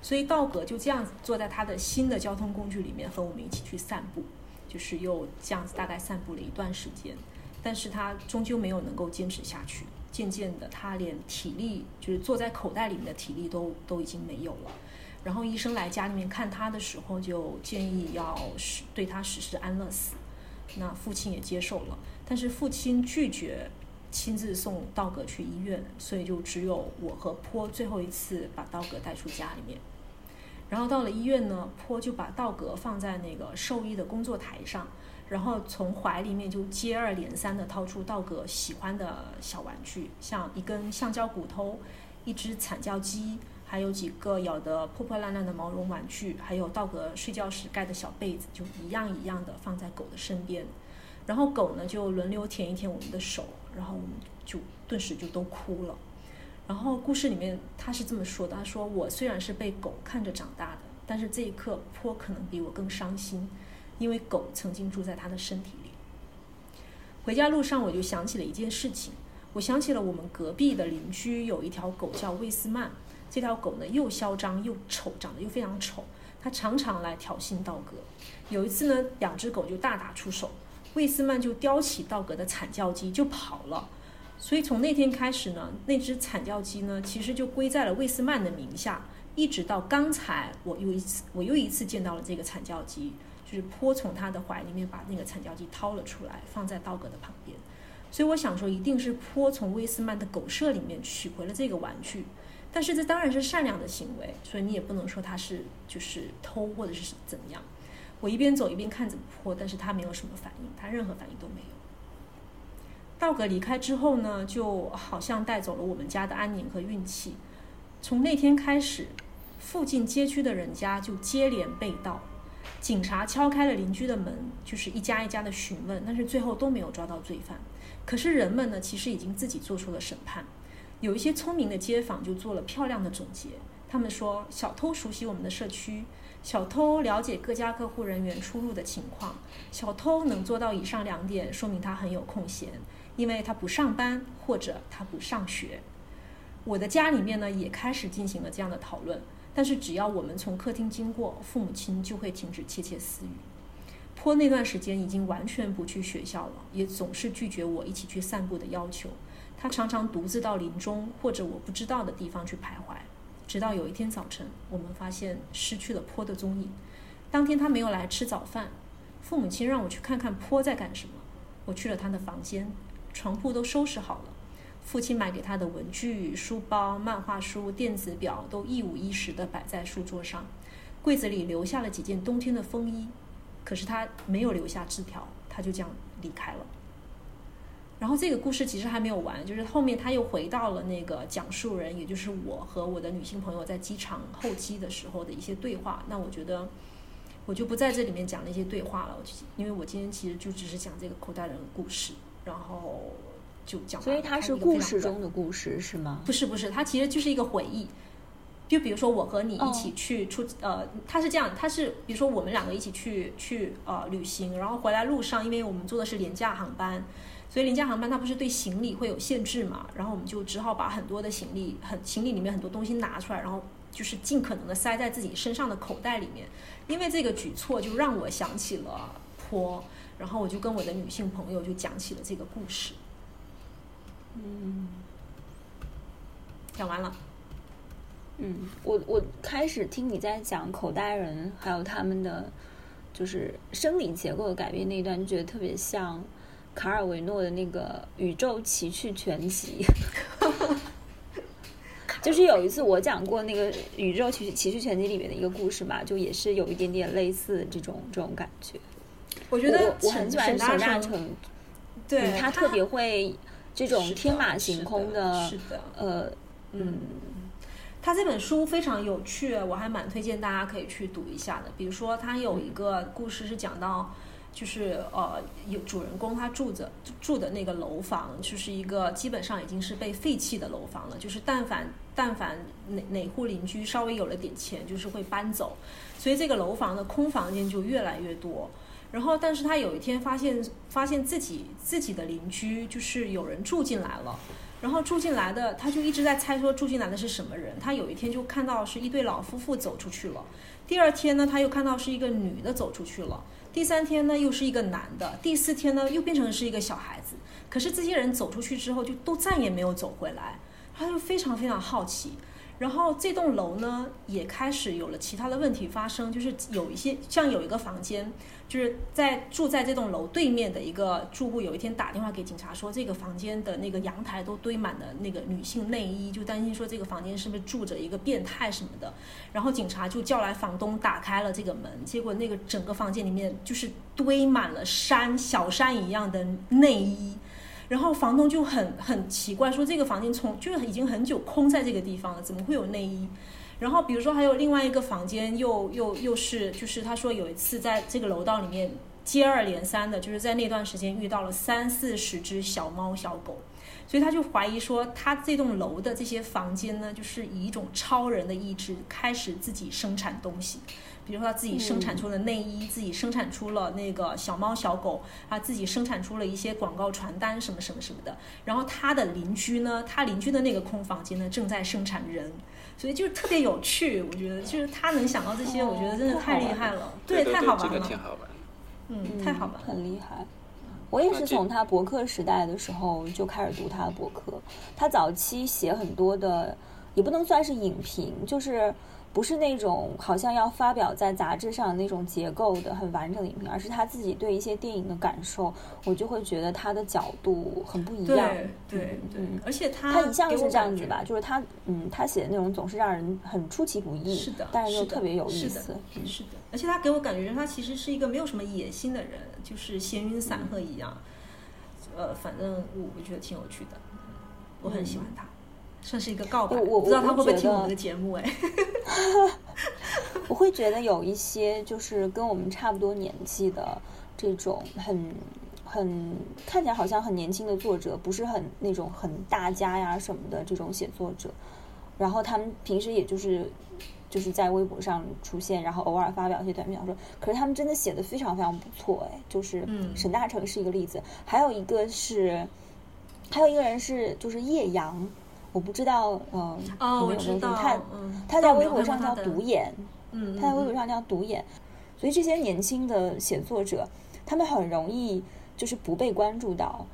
所以道格就这样坐在他的新的交通工具里面，和我们一起去散步。就是又这样子大概散步了一段时间，但是他终究没有能够坚持下去。渐渐的，他连体力，就是坐在口袋里面的体力都都已经没有了。然后医生来家里面看他的时候，就建议要实对他实施安乐死。那父亲也接受了，但是父亲拒绝亲自送道格去医院，所以就只有我和坡最后一次把道格带出家里面。然后到了医院呢，坡就把道格放在那个兽医的工作台上，然后从怀里面就接二连三的掏出道格喜欢的小玩具，像一根橡胶骨头、一只惨叫鸡，还有几个咬得破破烂烂的毛绒玩具，还有道格睡觉时盖的小被子，就一样一样的放在狗的身边。然后狗呢就轮流舔一舔我们的手，然后我们就顿时就都哭了。然后故事里面他是这么说的：“他说我虽然是被狗看着长大的，但是这一刻颇可能比我更伤心，因为狗曾经住在他的身体里。”回家路上我就想起了一件事情，我想起了我们隔壁的邻居有一条狗叫魏斯曼，这条狗呢又嚣张又丑，长得又非常丑，它常常来挑衅道格。有一次呢，两只狗就大打出手，魏斯曼就叼起道格的惨叫鸡就跑了。所以从那天开始呢，那只惨叫鸡呢，其实就归在了魏斯曼的名下。一直到刚才，我又一次，我又一次见到了这个惨叫鸡，就是坡从他的怀里面把那个惨叫鸡掏了出来，放在道格的旁边。所以我想说，一定是坡从威斯曼的狗舍里面取回了这个玩具。但是这当然是善良的行为，所以你也不能说他是就是偷或者是怎么样。我一边走一边看着坡，但是他没有什么反应，他任何反应都没有。道格离开之后呢，就好像带走了我们家的安宁和运气。从那天开始，附近街区的人家就接连被盗，警察敲开了邻居的门，就是一家一家的询问，但是最后都没有抓到罪犯。可是人们呢，其实已经自己做出了审判。有一些聪明的街坊就做了漂亮的总结，他们说：小偷熟悉我们的社区，小偷了解各家各户人员出入的情况，小偷能做到以上两点，说明他很有空闲。因为他不上班或者他不上学，我的家里面呢也开始进行了这样的讨论。但是只要我们从客厅经过，父母亲就会停止窃窃私语。坡那段时间已经完全不去学校了，也总是拒绝我一起去散步的要求。他常常独自到林中或者我不知道的地方去徘徊，直到有一天早晨，我们发现失去了坡的踪影。当天他没有来吃早饭，父母亲让我去看看坡在干什么。我去了他的房间，床铺都收拾好了，父亲买给他的文具、书包、漫画书、电子表都一五一十地摆在书桌上，柜子里留下了几件冬天的风衣，可是他没有留下字条，他就这样离开了。然后这个故事其实还没有完，就是后面他又回到了那个讲述人，也就是我和我的女性朋友在机场候机的时候的一些对话。那我觉得我就不在这里面讲那些对话了，因为我今天其实就只是讲这个口袋人的故事，然后就讲。所以它是故事中的故事是吗？不是不是，它其实就是一个回忆。就比如说我和你一起去出、呃，它是这样，它是比如说我们两个一起去去呃旅行，然后回来路上，因为我们坐的是廉价航班，所以廉价航班它不是对行李会有限制嘛，然后我们就只好把很多的行李很行李里面很多东西拿出来，然后就是尽可能的塞在自己身上的口袋里面。因为这个举措就让我想起了坡，然后我就跟我的女性朋友就讲起了这个故事。嗯讲完了。嗯，我我开始听你在讲口袋人，还有他们的就是生理结构的改变那一段，就觉得特别像卡尔维诺的那个《宇宙奇趣全集》。就是有一次我讲过那个《宇宙奇奇趣全集》里面的一个故事嘛，就也是有一点点类似这种这种感觉。我觉得我我很喜欢沈沈大成，对嗯他特别会这种天马行空的，是的，呃，嗯，他这本书非常有趣，我还蛮推荐大家可以去读一下的。比如说，他有一个故事是讲到，就是呃，有主人公他住着住的那个楼房，就是一个基本上已经是被废弃的楼房了。就是但凡但凡哪哪户邻居稍微有了点钱，就是会搬走，所以这个楼房的空房间就越来越多。然后，但是他有一天发现，发现自己自己的邻居就是有人住进来了，然后住进来的他就一直在猜说住进来的是什么人。他有一天就看到是一对老夫妇走出去了，第二天呢他又看到是一个女的走出去了，第三天呢又是一个男的，第四天呢又变成是一个小孩子。可是这些人走出去之后就都再也没有走回来，他就非常非常好奇。然后这栋楼呢也开始有了其他的问题发生，就是有一些像有一个房间，就是在住在这栋楼对面的一个住户有一天打电话给警察说，这个房间的那个阳台都堆满了那个女性内衣，就担心说这个房间是不是住着一个变态什么的。然后警察就叫来房东打开了这个门，结果那个整个房间里面就是堆满了山小山一样的内衣。然后房东就很很奇怪，说这个房间从就是已经很久空在这个地方了，怎么会有内衣？然后比如说还有另外一个房间又又又是就是他说有一次在这个楼道里面接二连三的，就是在那段时间遇到了三四十只小猫小狗，所以他就怀疑说他这栋楼的这些房间呢，就是以一种超人的意志开始自己生产东西。比如说他自己生产出了内衣，自己生产出了那个小猫小狗，啊，自己生产出了一些广告传单什么什么什么的。然后他的邻居呢，他邻居的那个空房间呢，正在生产人，所以就特别有趣。我觉得就是他能想到这些，我觉得真的太厉害了，对太好玩这个了，挺好玩。嗯，太好玩了。很厉害。我也是从他博客时代的时候就开始读他的博客。他早期写很多的，也不能算是影评，就是不是那种好像要发表在杂志上那种结构的很完整的影评，而是他自己对一些电影的感受，我就会觉得他的角度很不一样。对对对嗯，而且他他一向是这样子吧，就是他嗯，他写的内容总是让人很出其不意，是的，但是又特别有意是思的。嗯是的，而且他给我感觉他其实是一个没有什么野心的人，就是闲云散鹤一样。呃，反正我我觉得挺有趣的，我很喜欢他，算是一个告白。我我不知道他会不会听我们的节目哎。我会觉得有一些就是跟我们差不多年纪的这种很很看起来好像很年轻的作者，不是很那种很大家呀什么的这种写作者，然后他们平时也就是就是在微博上出现，然后偶尔发表一些短篇小说，可是他们真的写的非常非常不错，哎，就是嗯沈大成是一个例子，还有一个是还有一个人是就是叶阳。我不知道，嗯、哦，我知道有看？，嗯，他在微博上叫独眼，嗯，他在微博嗯上叫独眼，所以这些年轻的写作者，他们很容易就是不被关注到，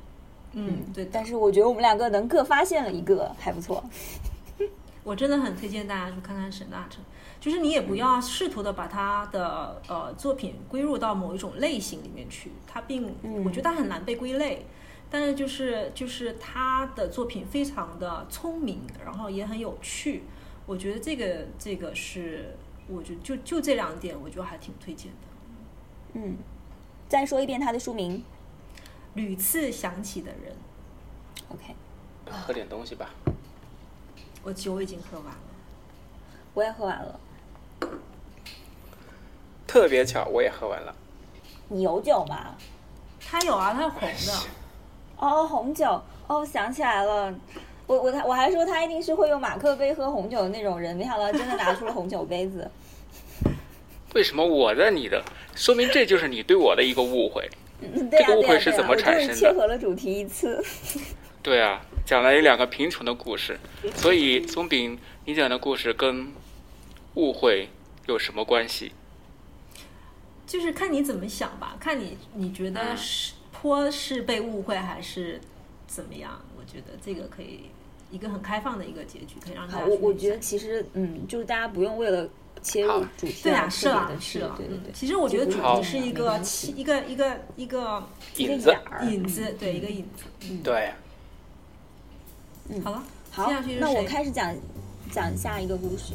嗯，对。但是我觉得我们两个能各发现了一个，还不错。我真的很推荐大家去看看沈大成，就是你也不要试图的把他的呃作品归入到某一种类型里面去，他并、嗯我觉得他很难被归类，但是就是就是他的作品非常的聪明，然后也很有趣，我觉得这个这个是我觉得就就这两点，我觉得还挺推荐的。嗯，再说一遍他的书名。屡次想起的人，OK，喝点东西吧。我酒已经喝完了。我也喝完了。特别巧，我也喝完了。你有酒吗？他有啊，他是红的。哦，红酒。哦，想起来了。我我我还说他一定是会用马克杯喝红酒的那种人，没想到真的拿出了红酒杯子。为什么我的你的？说明这就是你对我的一个误会。嗯，对呀、这个误会是怎么产生的切合了主题一次。对啊，讲了两个贫穷的故事，所以松饼，你讲的故事跟误会有什么关系？就是看你怎么想吧，看你你觉得是颇是被误会还是怎么样？我觉得这个可以一个很开放的一个结局，可以让大好，家我我觉得其实嗯，就是大家不用为了切入主题对啊，而是啊是啊，对对对。嗯其实我觉得主题是一个一个一个一个一个眼儿引子，对，一个影子。对，好了，好接下去，是那我开始讲讲下一个故事。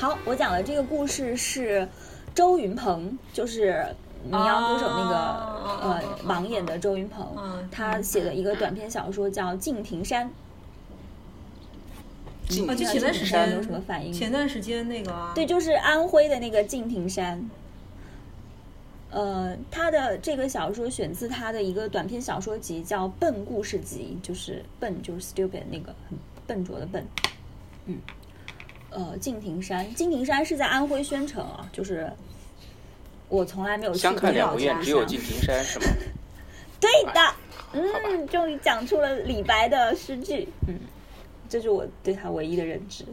好，我讲的这个故事是周云鹏，就是民谣歌手那个、哦呃盲眼的周云鹏，嗯他写的一个短篇小说叫《敬亭山》。敬啊，就前段时间有什么反应？前段时间那个啊对，就是安徽的那个敬亭山。呃，他的这个小说选自他的一个短篇小说集，叫《笨故事集》，就是笨就是 stupid 那个很笨拙的笨。嗯，呃，敬亭山，敬亭山是在安徽宣城啊，就是我从来没有去相过看两不厌，只有敬亭山，是吗？对的，嗯，终于讲出了李白的诗句，嗯，这是我对他唯一的认知。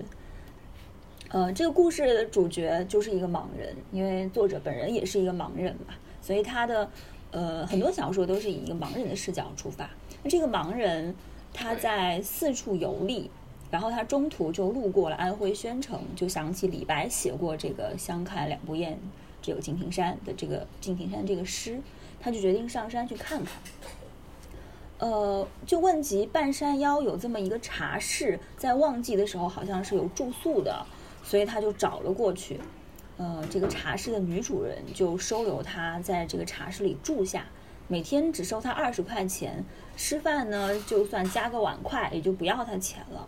呃，这个故事的主角就是一个盲人，因为作者本人也是一个盲人嘛，所以他的呃很多小说都是以一个盲人的视角出发。那这个盲人他在四处游历，然后他中途就路过了安徽宣城，就想起李白写过这个“相看两不厌，只有敬亭山”的这个敬亭山这个诗，他就决定上山去看看。呃，就问及半山腰有这么一个茶室，在旺季的时候好像是有住宿的，所以他就找了过去。呃，这个茶室的女主人就收留他在这个茶室里住下，每天只收他二十块钱，吃饭呢就算加个碗筷，也就不要他钱了。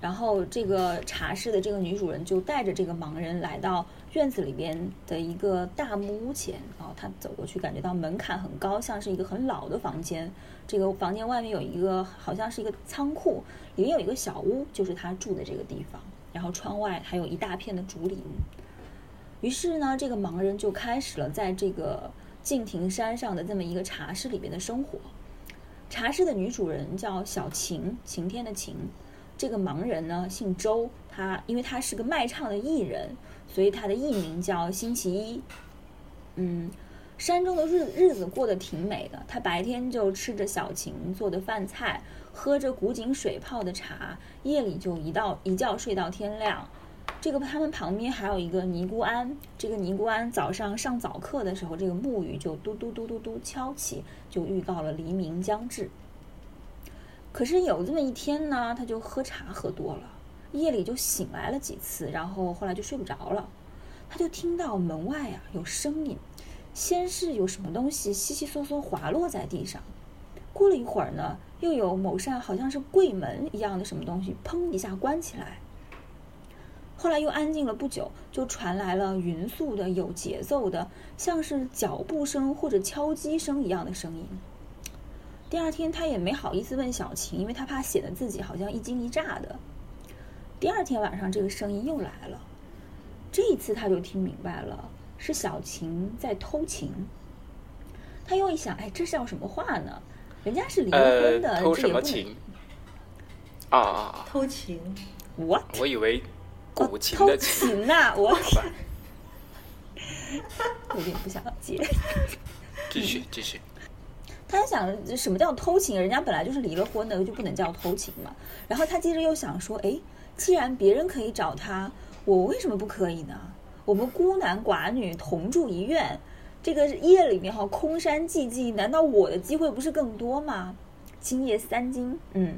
然后这个茶室的这个女主人就带着这个盲人来到院子里边的一个大木屋前然后，她走过去，感觉到门槛很高，像是一个很老的房间。这个房间外面有一个好像是一个仓库，里面有一个小屋，就是她住的这个地方。然后窗外还有一大片的竹林。于是呢，这个盲人就开始了在这个敬亭山上的这么一个茶室里边的生活。茶室的女主人叫小晴，晴天的晴。这个盲人呢姓周，他因为他是个卖唱的艺人，所以他的艺名叫星期一。嗯，山中的日日子过得挺美的，他白天就吃着小晴做的饭菜，喝着古井水泡的茶，夜里就一到一觉睡到天亮。这个他们旁边还有一个尼姑庵，这个尼姑庵早上上早课的时候，这个木鱼就嘟嘟嘟嘟嘟敲起，就预告了黎明将至。可是有这么一天呢，他就喝茶喝多了，夜里就醒来了几次，然后后来就睡不着了。他就听到门外啊有声音，先是有什么东西悉悉嗦嗦滑落在地上，过了一会儿呢，又有某扇好像是柜门一样的什么东西砰一下关起来。后来又安静了不久，就传来了匀速的、有节奏的，像是脚步声或者敲击声一样的声音。第二天他也没好意思问小晴，因为他怕显得自己好像一惊一乍的。第二天晚上，这个声音又来了，这一次他就听明白了，是小晴在偷情。他又一想，哎，这叫什么话呢？人家是离婚的，，偷什么情？啊啊啊！偷情，what 我以为哦古琴偷的琴。情呐、我好吧，有点不想接。继续继续。他想什么叫偷情？人家本来就是离了婚的，就不能叫偷情嘛。然后他接着又想说，哎，既然别人可以找他，我为什么不可以呢？我们孤男寡女同住一院，这个夜里面哈空山寂寂，难道我的机会不是更多吗？今夜三更，嗯，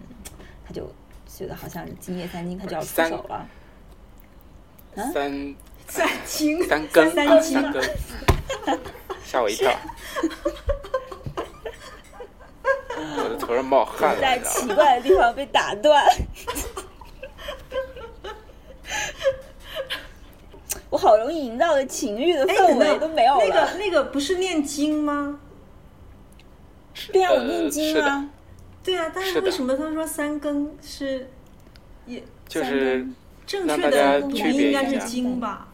他就觉得好像今夜三更他就要出手了。三三更三更三啊更三更，嗯 吓我一跳。我的头上冒汗了，在？奇怪的地方被打断。我好容易营造的情欲的哎，氛围都没有了。那个那个不是念经吗？对啊，我呃念经啊，对啊，但是为什么他说三更是也就是正确的读音应该是经吧？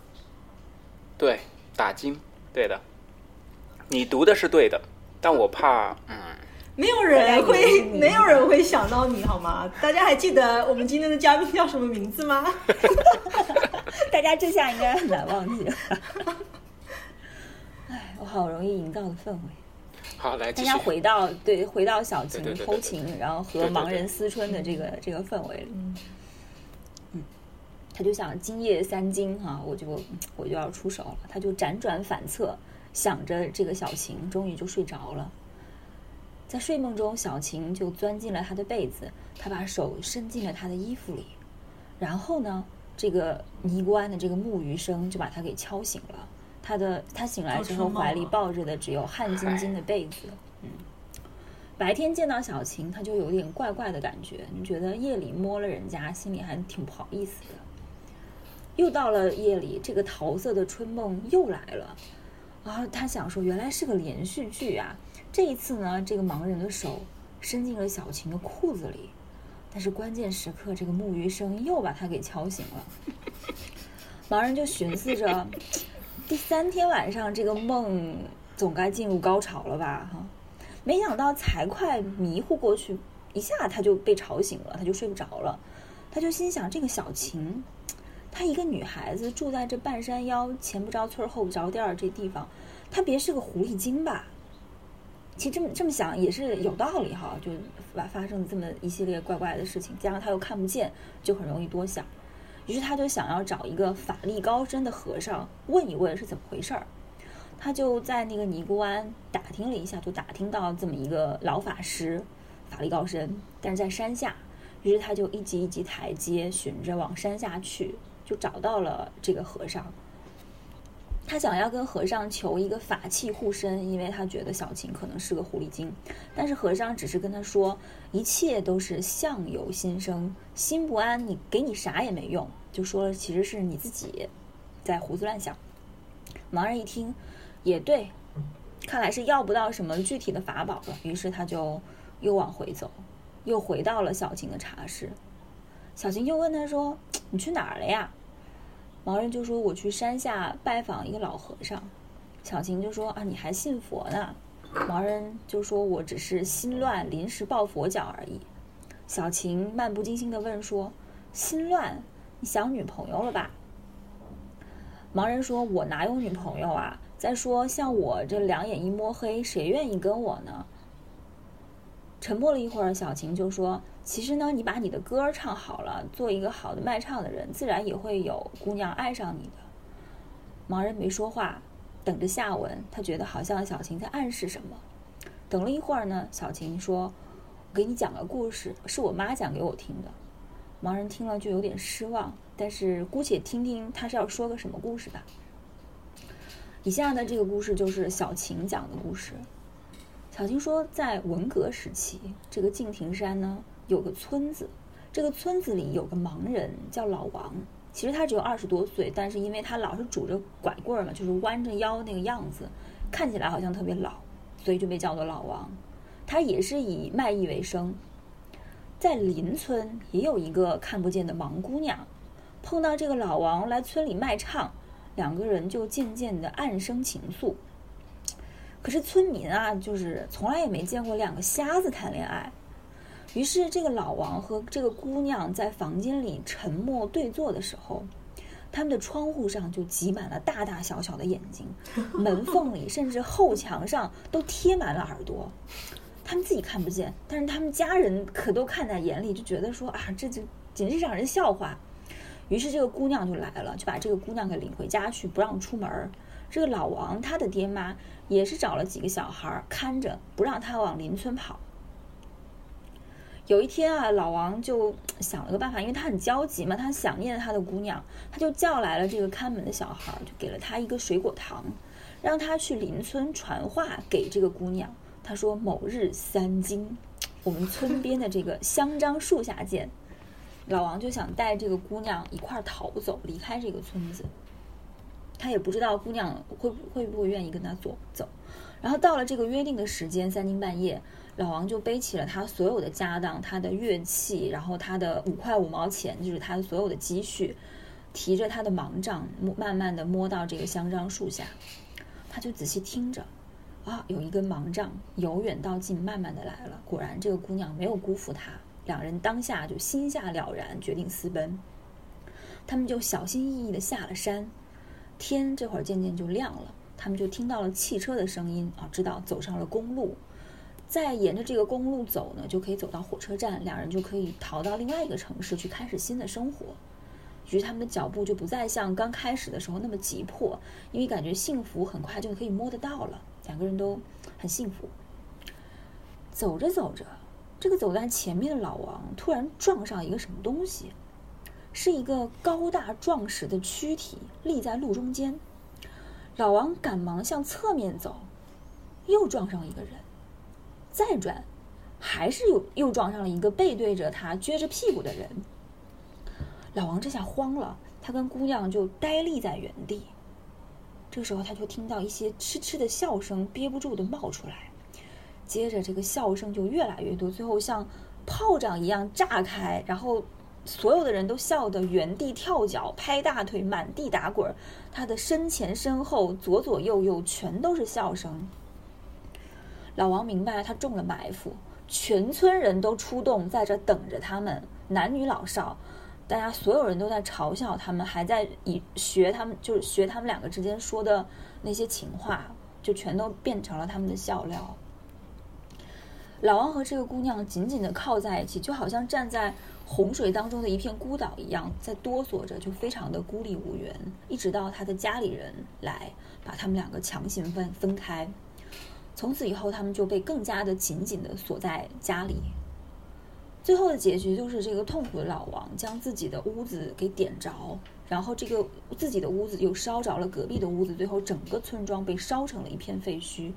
对打经，对的。你读的是对的，但我怕，嗯，没有人会，没有人会想到你好吗？大家还记得我们今天的嘉宾叫什么名字吗？大家这下应该很难忘记了。哎，我好容易营造的氛围。好，来大家。回到对回到小晴对对对对偷情，然后和盲人思春的这个这个氛围里。嗯，他就想今夜三更哈、我就我就要出手了。他就辗转反侧，想着这个小琴，终于就睡着了。在睡梦中，小晴就钻进了他的被子，他把手伸进了他的衣服里，然后呢，这个尼姑庵的这个木鱼声就把他给敲醒了。他的他醒来之后，怀里抱着的只有汗津津的被子。嗯，白天见到小晴，他就有点怪怪的感觉，你觉得夜里摸了人家，心里还挺不好意思的。又到了夜里，这个桃色的春梦又来了。然后他想说，原来是个连续剧啊！这一次呢，这个盲人的手伸进了小晴的裤子里，但是关键时刻，这个木鱼声又把他给敲醒了。盲人就寻思着，第三天晚上这个梦总该进入高潮了吧？哈，没想到才快迷糊过去，一下他就被吵醒了，他就睡不着了。他就心想，这个小晴，她一个女孩子住在这半山腰，前不着村后不着店儿这地方，她别是个狐狸精吧？其实这么这么想也是有道理哈，就发发生这么一系列怪怪的事情，加上他又看不见，就很容易多想。于是他就想要找一个法力高深的和尚问一问是怎么回事儿。他就在那个尼姑庵打听了一下，就打听到这么一个老法师，法力高深，但是在山下。于是他就一级一级台阶寻着往山下去，就找到了这个和尚。他想要跟和尚求一个法器护身，因为他觉得小晴可能是个狐狸精。但是和尚只是跟他说，一切都是相由心生，心不安，你给你啥也没用。就说了，其实是你自己在胡思乱想。盲人一听，也对，看来是要不到什么具体的法宝了。于是他就又往回走，又回到了小晴的茶室。小晴又问他说：“你去哪儿了呀？”盲人就说：“我去山下拜访一个老和尚。”小晴就说：“啊，你还信佛呢？”盲人就说：“我只是心乱，临时抱佛脚而已。”小晴漫不经心地问说：“心乱，你想女朋友了吧？”盲人说：“我哪有女朋友啊？再说像我这两眼一摸黑，谁愿意跟我呢？”沉默了一会儿，小晴就说：“其实呢，你把你的歌唱好了，做一个好的卖唱的人，自然也会有姑娘爱上你的。”盲人没说话，等着下文。他觉得好像小晴在暗示什么。等了一会儿呢，小晴说：“我给你讲个故事，是我妈讲给我听的。”盲人听了就有点失望，但是姑且听听他是要说个什么故事吧。以下的，这个故事就是小晴讲的故事。小晴说，在文革时期，这个敬亭山呢有个村子，这个村子里有个盲人叫老王。其实他只有二十多岁，但是因为他老是拄着拐棍儿嘛，就是弯着腰那个样子，看起来好像特别老，所以就被叫做老王。他也是以卖艺为生。在邻村也有一个看不见的盲姑娘，碰到这个老王来村里卖唱，两个人就渐渐的暗生情愫。可是村民啊，就是从来也没见过两个瞎子谈恋爱。于是，这个老王和这个姑娘在房间里沉默对坐的时候，他们的窗户上就挤满了大大小小的眼睛，门缝里甚至后墙上都贴满了耳朵。他们自己看不见，但是他们家人可都看在眼里，就觉得说啊，这就简直让人笑话。于是这个姑娘就来了，就把这个姑娘给领回家去，不让出门。这个老王他的爹妈也是找了几个小孩看着，不让他往邻村跑。有一天啊，老王就想了个办法，因为他很焦急嘛，他想念他的姑娘，他就叫来了这个看门的小孩，就给了他一个水果糖，让他去邻村传话给这个姑娘。他说：“某日三更，我们村边的这个香樟树下见。”老王就想带这个姑娘一块儿逃走，离开这个村子。他也不知道姑娘会会不会愿意跟他走走。然后到了这个约定的时间，三更半夜。老王就背起了他所有的家当，他的乐器，然后他的五块五毛钱，就是他的所有的积蓄，提着他的盲杖，慢慢的摸到这个香樟树下，他就仔细听着，啊，有一根盲杖由远到近慢慢的来了，果然这个姑娘没有辜负他，两人当下就心下了然，决定私奔。他们就小心翼翼的下了山，天这会儿渐渐就亮了，他们就听到了汽车的声音，啊，知道走上了公路。再沿着这个公路走呢，就可以走到火车站，两人就可以逃到另外一个城市去开始新的生活。于是他们的脚步就不再像刚开始的时候那么急迫，因为感觉幸福很快就可以摸得到了，两个人都很幸福。走着走着，这个走在前面的老王突然撞上一个什么东西，是一个高大壮实的躯体立在路中间。老王赶忙向侧面走，又撞上一个人。再转，还是又又撞上了一个背对着他、撅着屁股的人。老王这下慌了，他跟姑娘就呆立在原地。这个时候，他就听到一些嗤嗤的笑声，憋不住的冒出来。接着，这个笑声就越来越多，最后像炮仗一样炸开，然后所有的人都笑得原地跳脚、拍大腿、满地打滚。他的身前身后、左左右右全都是笑声。老王明白他中了埋伏，全村人都出动在这等着他们，男女老少，大家所有人都在嘲笑他们，还在以学他们，就是学他们两个之间说的那些情话，就全都变成了他们的笑料。老王和这个姑娘紧紧的靠在一起，就好像站在洪水当中的一片孤岛一样，在哆嗦着，就非常的孤立无援。一直到他的家里人来，把他们两个强行分分开。从此以后，他们就被更加的紧紧的锁在家里。最后的结局就是这个痛苦的老王将自己的屋子给点着，然后这个自己的屋子又烧着了隔壁的屋子，最后整个村庄被烧成了一片废墟。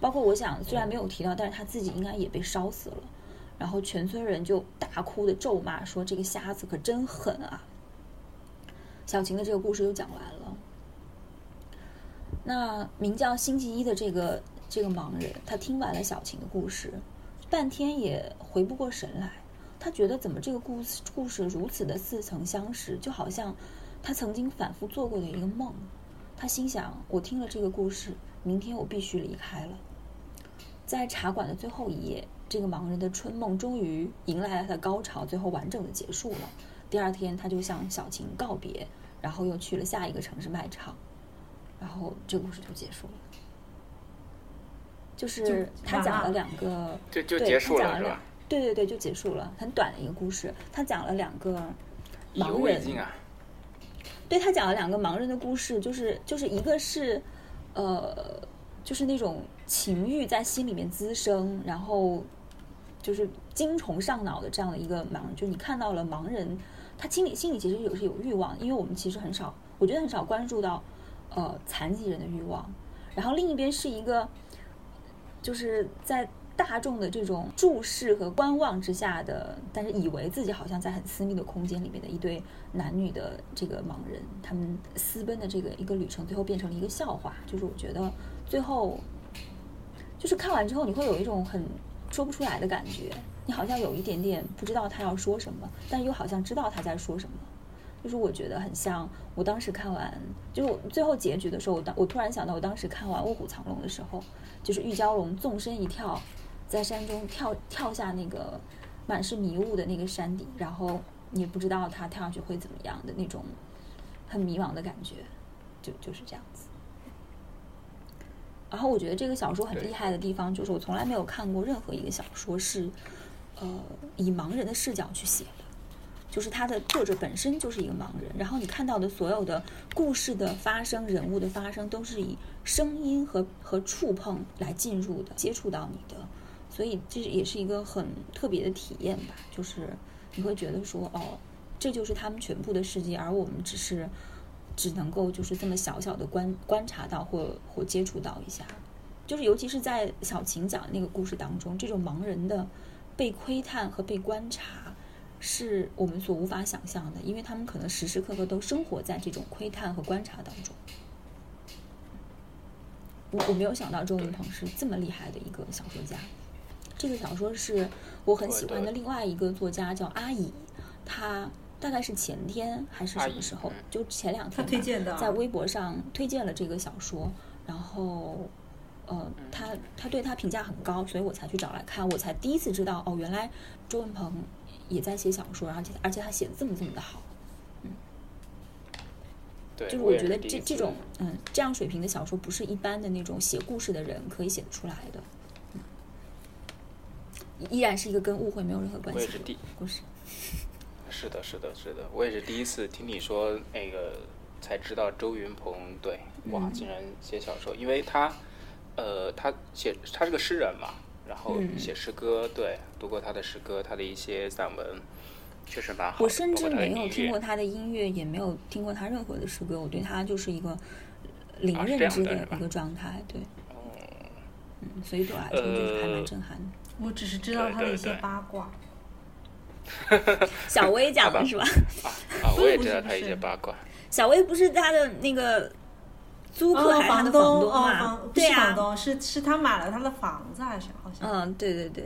包括我想，虽然没有提到，但是他自己应该也被烧死了。然后全村人就大哭的咒骂说：“这个瞎子可真狠啊！”小晴的这个故事就讲完了。那名叫星期一的这个。这个盲人，他听完了小晴的故事，半天也回不过神来。他觉得怎么这个故事故事如此的似曾相识，就好像他曾经反复做过的一个梦。他心想：我听了这个故事，明天我必须离开了。在茶馆的最后一夜，这个盲人的春梦终于迎来了他的高潮，最后完整的结束了。第二天，他就向小晴告别，然后又去了下一个城市卖唱，然后这个故事就结束了。就是他讲了两个，就就结束了，是吧？对对对，就结束了，很短的一个故事。他讲了两个盲人，对他讲了两个盲人的故事，就是就是一个是呃，就是那种情欲在心里面滋生，然后就是精虫上脑的这样的一个盲，就你看到了盲人，他心里心里其实有是有欲望，因为我们其实很少，我觉得很少关注到呃残疾人的欲望。然后另一边是一个。就是在大众的这种注视和观望之下的，但是以为自己好像在很私密的空间里面的一对男女的这个盲人，他们私奔的这个一个旅程，最后变成了一个笑话。就是我觉得最后，就是看完之后你会有一种很说不出来的感觉，你好像有一点点不知道他要说什么，但又好像知道他在说什么。就是我觉得很像我当时看完，就是最后结局的时候，我当我突然想到我当时看完《卧虎藏龙》的时候。就是玉娇龙纵身一跳，在山中跳跳下那个满是迷雾的那个山顶，然后你不知道他跳下去会怎么样的那种，很迷茫的感觉，就就是这样子。然后我觉得这个小说很厉害的地方，就是我从来没有看过任何一个小说是，呃，以盲人的视角去写的，就是他的作者本身就是一个盲人，然后你看到的所有的故事的发生、人物的发生，都是以声音和和触碰来进入的、接触到你的，所以这也是一个很特别的体验吧，就是你会觉得说，哦，这就是他们全部的世界，而我们只是只能够就是这么小小的观观察到或或接触到一下，就是尤其是在小晴讲的那个故事当中，这种盲人的被窥探和被观察，是我们所无法想象的，因为他们可能时时刻刻都生活在这种窥探和观察当中。我我没有想到周云鹏是这么厉害的一个小说家。这个小说是我很喜欢的另外一个作家叫阿乙，他大概是前天还是什么时候就前两天吧他推荐的啊在微博上推荐了这个小说，然后呃，他他对他评价很高，所以我才去找来看，我才第一次知道哦，原来周文鹏也在写小说，而且而且他写的这么这么的好，嗯对，就是我觉得这这种嗯这样水平的小说不是一般的那种写故事的人可以写得出来的，嗯，依然是一个跟误会没有任何关系的故事。是的，是的，是的，我也是第一次听你说那个，才知道周云鹏对，哇，嗯竟然写小说，因为他，呃，他写他是个诗人嘛，然后嗯写诗歌，对，读过他的诗歌，他的一些散文，确实蛮好。我甚至没有听过他的音乐，也没有听过他任何的诗歌，我对他就是一个零认知的一个状态，对。嗯，所以对我来说就是还蛮呃震撼的。我只是知道他的一些对对对八卦。小薇讲的是吧？啊，我也知道他一些八卦。小薇不是他的那个租客哦，还是房东哦，房对呀，是房东，是是他买了他的房子还是好像？嗯，对对对，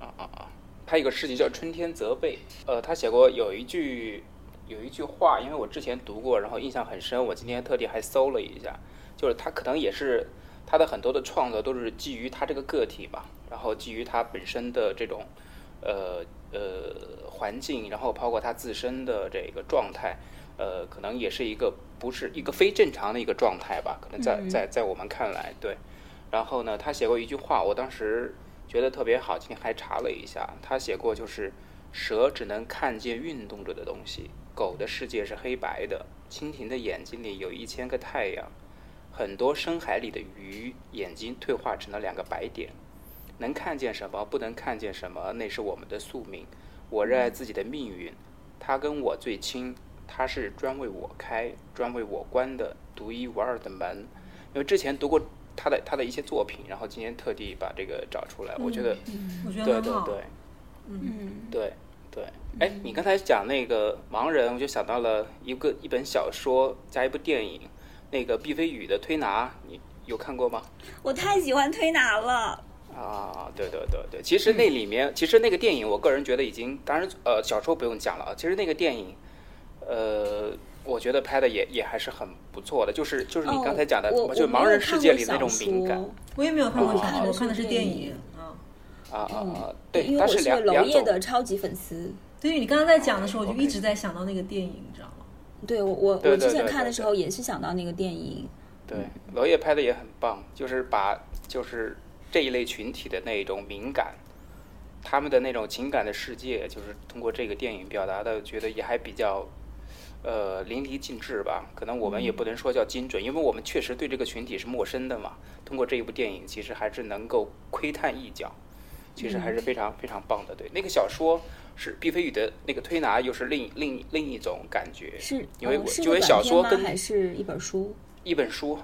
啊啊啊！他有个诗集叫《春天责备》，呃，他写过有一句有一句话，因为我之前读过，然后印象很深，我今天特地还搜了一下，就是他可能也是他的很多的创作都是基于他这个个体吧，然后基于他本身的这种呃呃环境，然后包括他自身的这个状态，呃，可能也是一个不是一个非正常的一个状态吧，可能在嗯在在我们看来，对。然后呢，他写过一句话，我当时觉得特别好，今天还查了一下，他写过就是蛇只能看见运动着的东西，狗的世界是黑白的，蜻蜓的眼睛里有一千个太阳，很多深海里的鱼眼睛退化成了两个白点，能看见什么，不能看见什么，那是我们的宿命。我热爱自己的命运，它跟我最亲，他是专为我开、专为我关的独一无二的门。因为之前读过他的他的一些作品，然后今天特地把这个找出来，我觉得我觉得对很好。对对嗯，对对。哎，你刚才讲那个盲人，我就想到了一个一本小说加一部电影，那个毕飞宇的《推拿》，你有看过吗？我太喜欢推拿了。啊，对对对对，其实那里面，其实那个电影，我个人觉得已经，当然呃，小说不用讲了啊。其实那个电影，呃，我觉得拍的也也还是很不错的，就是就是你哦刚才讲的，我就盲人世界里那种敏感我也没有看过哦小说，我看的是电电影啊。啊啊对，因对，为我是两娄烨的超级粉丝。对于你刚刚在讲的时候，我就一直在想到那个电影，你知道吗？对我我我之前看的时候也是想到那个电影。对，娄烨拍的也很棒，就是把就是这一类群体的那种敏感，他们的那种情感的世界，就是通过这个电影表达的，觉得也还比较呃淋漓尽致吧。可能我们也不能说叫精准，因为我们确实对这个群体是陌生的嘛。通过这一部电影，其实还是能够窥探一角，其实还是非常非常棒的。对，那个小说是毕飞宇的那个推拿，又是另另另一种感觉，是，因为因为？小说跟还是一本书？一本书。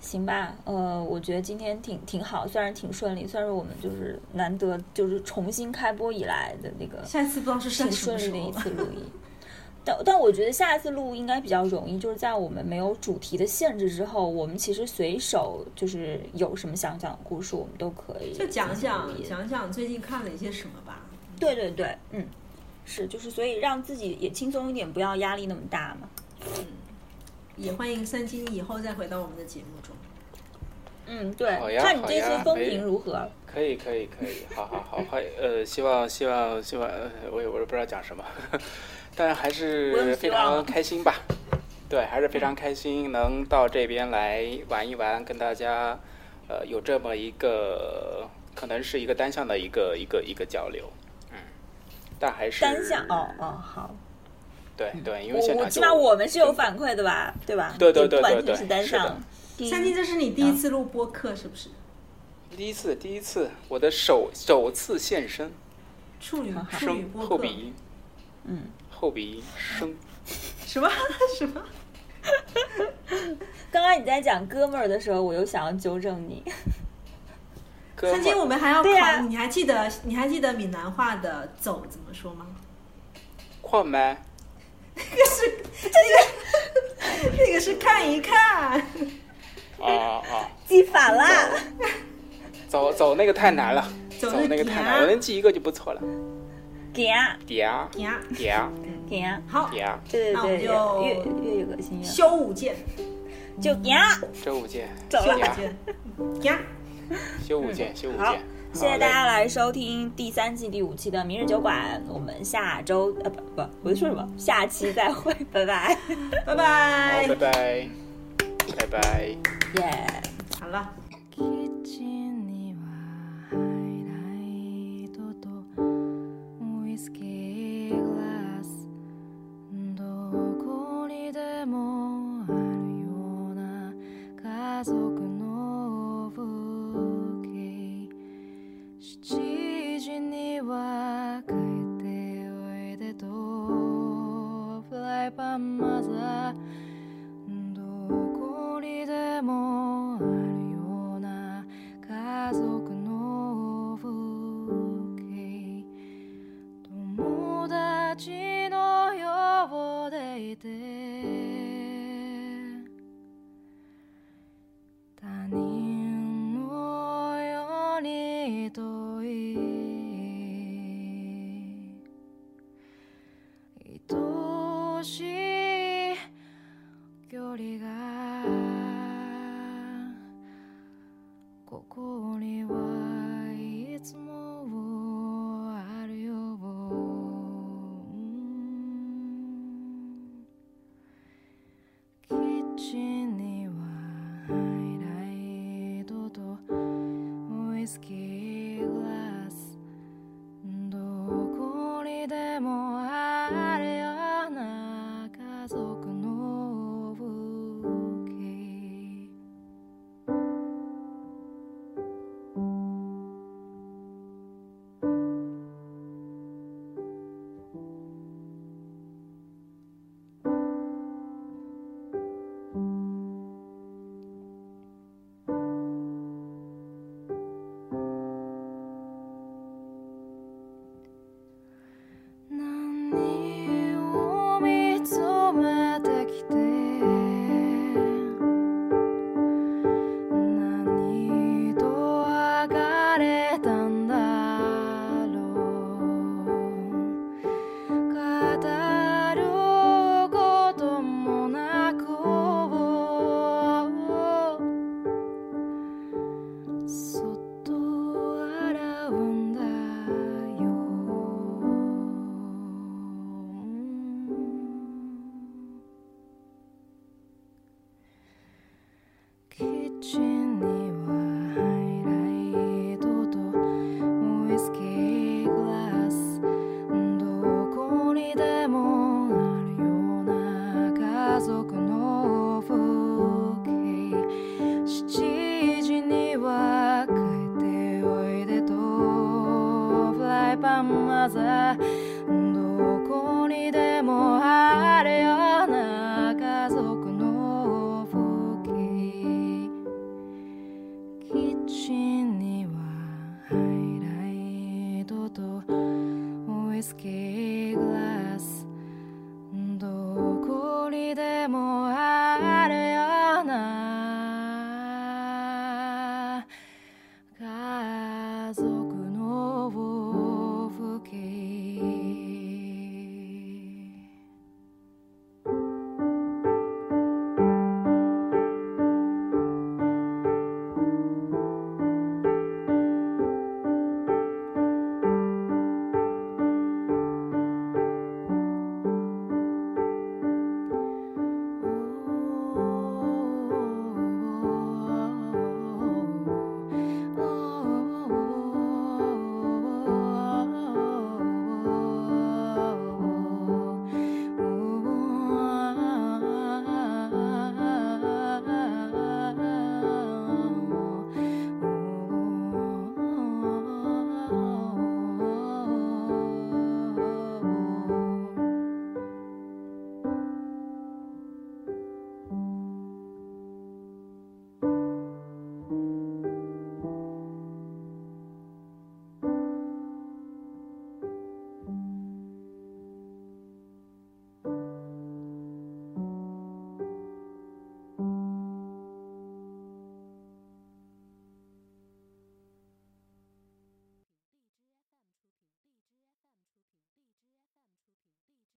行吧，呃，我觉得今天挺挺好，虽然挺顺利，算是我们就是难得就是重新开播以来的那个下一次不知道是挺在什么时候顺利的一次录 音。但但我觉得下一次录应该比较容易，就是在我们没有主题的限制之后，我们其实随手就是有什么想讲的故事，我们都可以就讲讲讲讲最近看了一些什么吧。对对对，嗯，是就是所以让自己也轻松一点，不要压力那么大嘛。嗯也欢迎三金以后再回到我们的节目中。嗯，对看你这次风评如何？可以，可以，可以，好好好，欢呃，希望希望希望，呃我也我也不知道讲什么，但还是非常开心吧。对，还是非常开心能到这边来玩一玩，跟大家呃有这么一个可能是一个单向的一个一个一个交流，嗯，但还是单向哦哦好，对对，因为现场就我起码我们是有反馈的吧，对吧？对对对对对全是向。第一三金，这是你第一次录播客是不是？第一次第一次我的首首次现身，处女处女声播客。后鼻音，嗯，后鼻音生，什么什么？刚刚你在讲哥们儿的时候，我又想要纠正你。曾经，我们还要考，对呀你还记得你还记得闽南话的“走”怎么说吗？矿呗那个是那个那个是看一看，啊啊，记反了，走走那个太难了，走那个太难，我能记一个就不错了，给啊嗲呀，嗲给啊，好，嗲，对对对，那我们就粤粤语恶心愿，修五剑，就点啊，周五见，走了。修武嗲，剑，呀，修五见，修五好见，谢谢大家来收听第三季第五期的明日酒馆，我们下周呃不不，我在说什么？下期再会，拜拜，拜，拜。拜，拜，拜拜。耶。好了。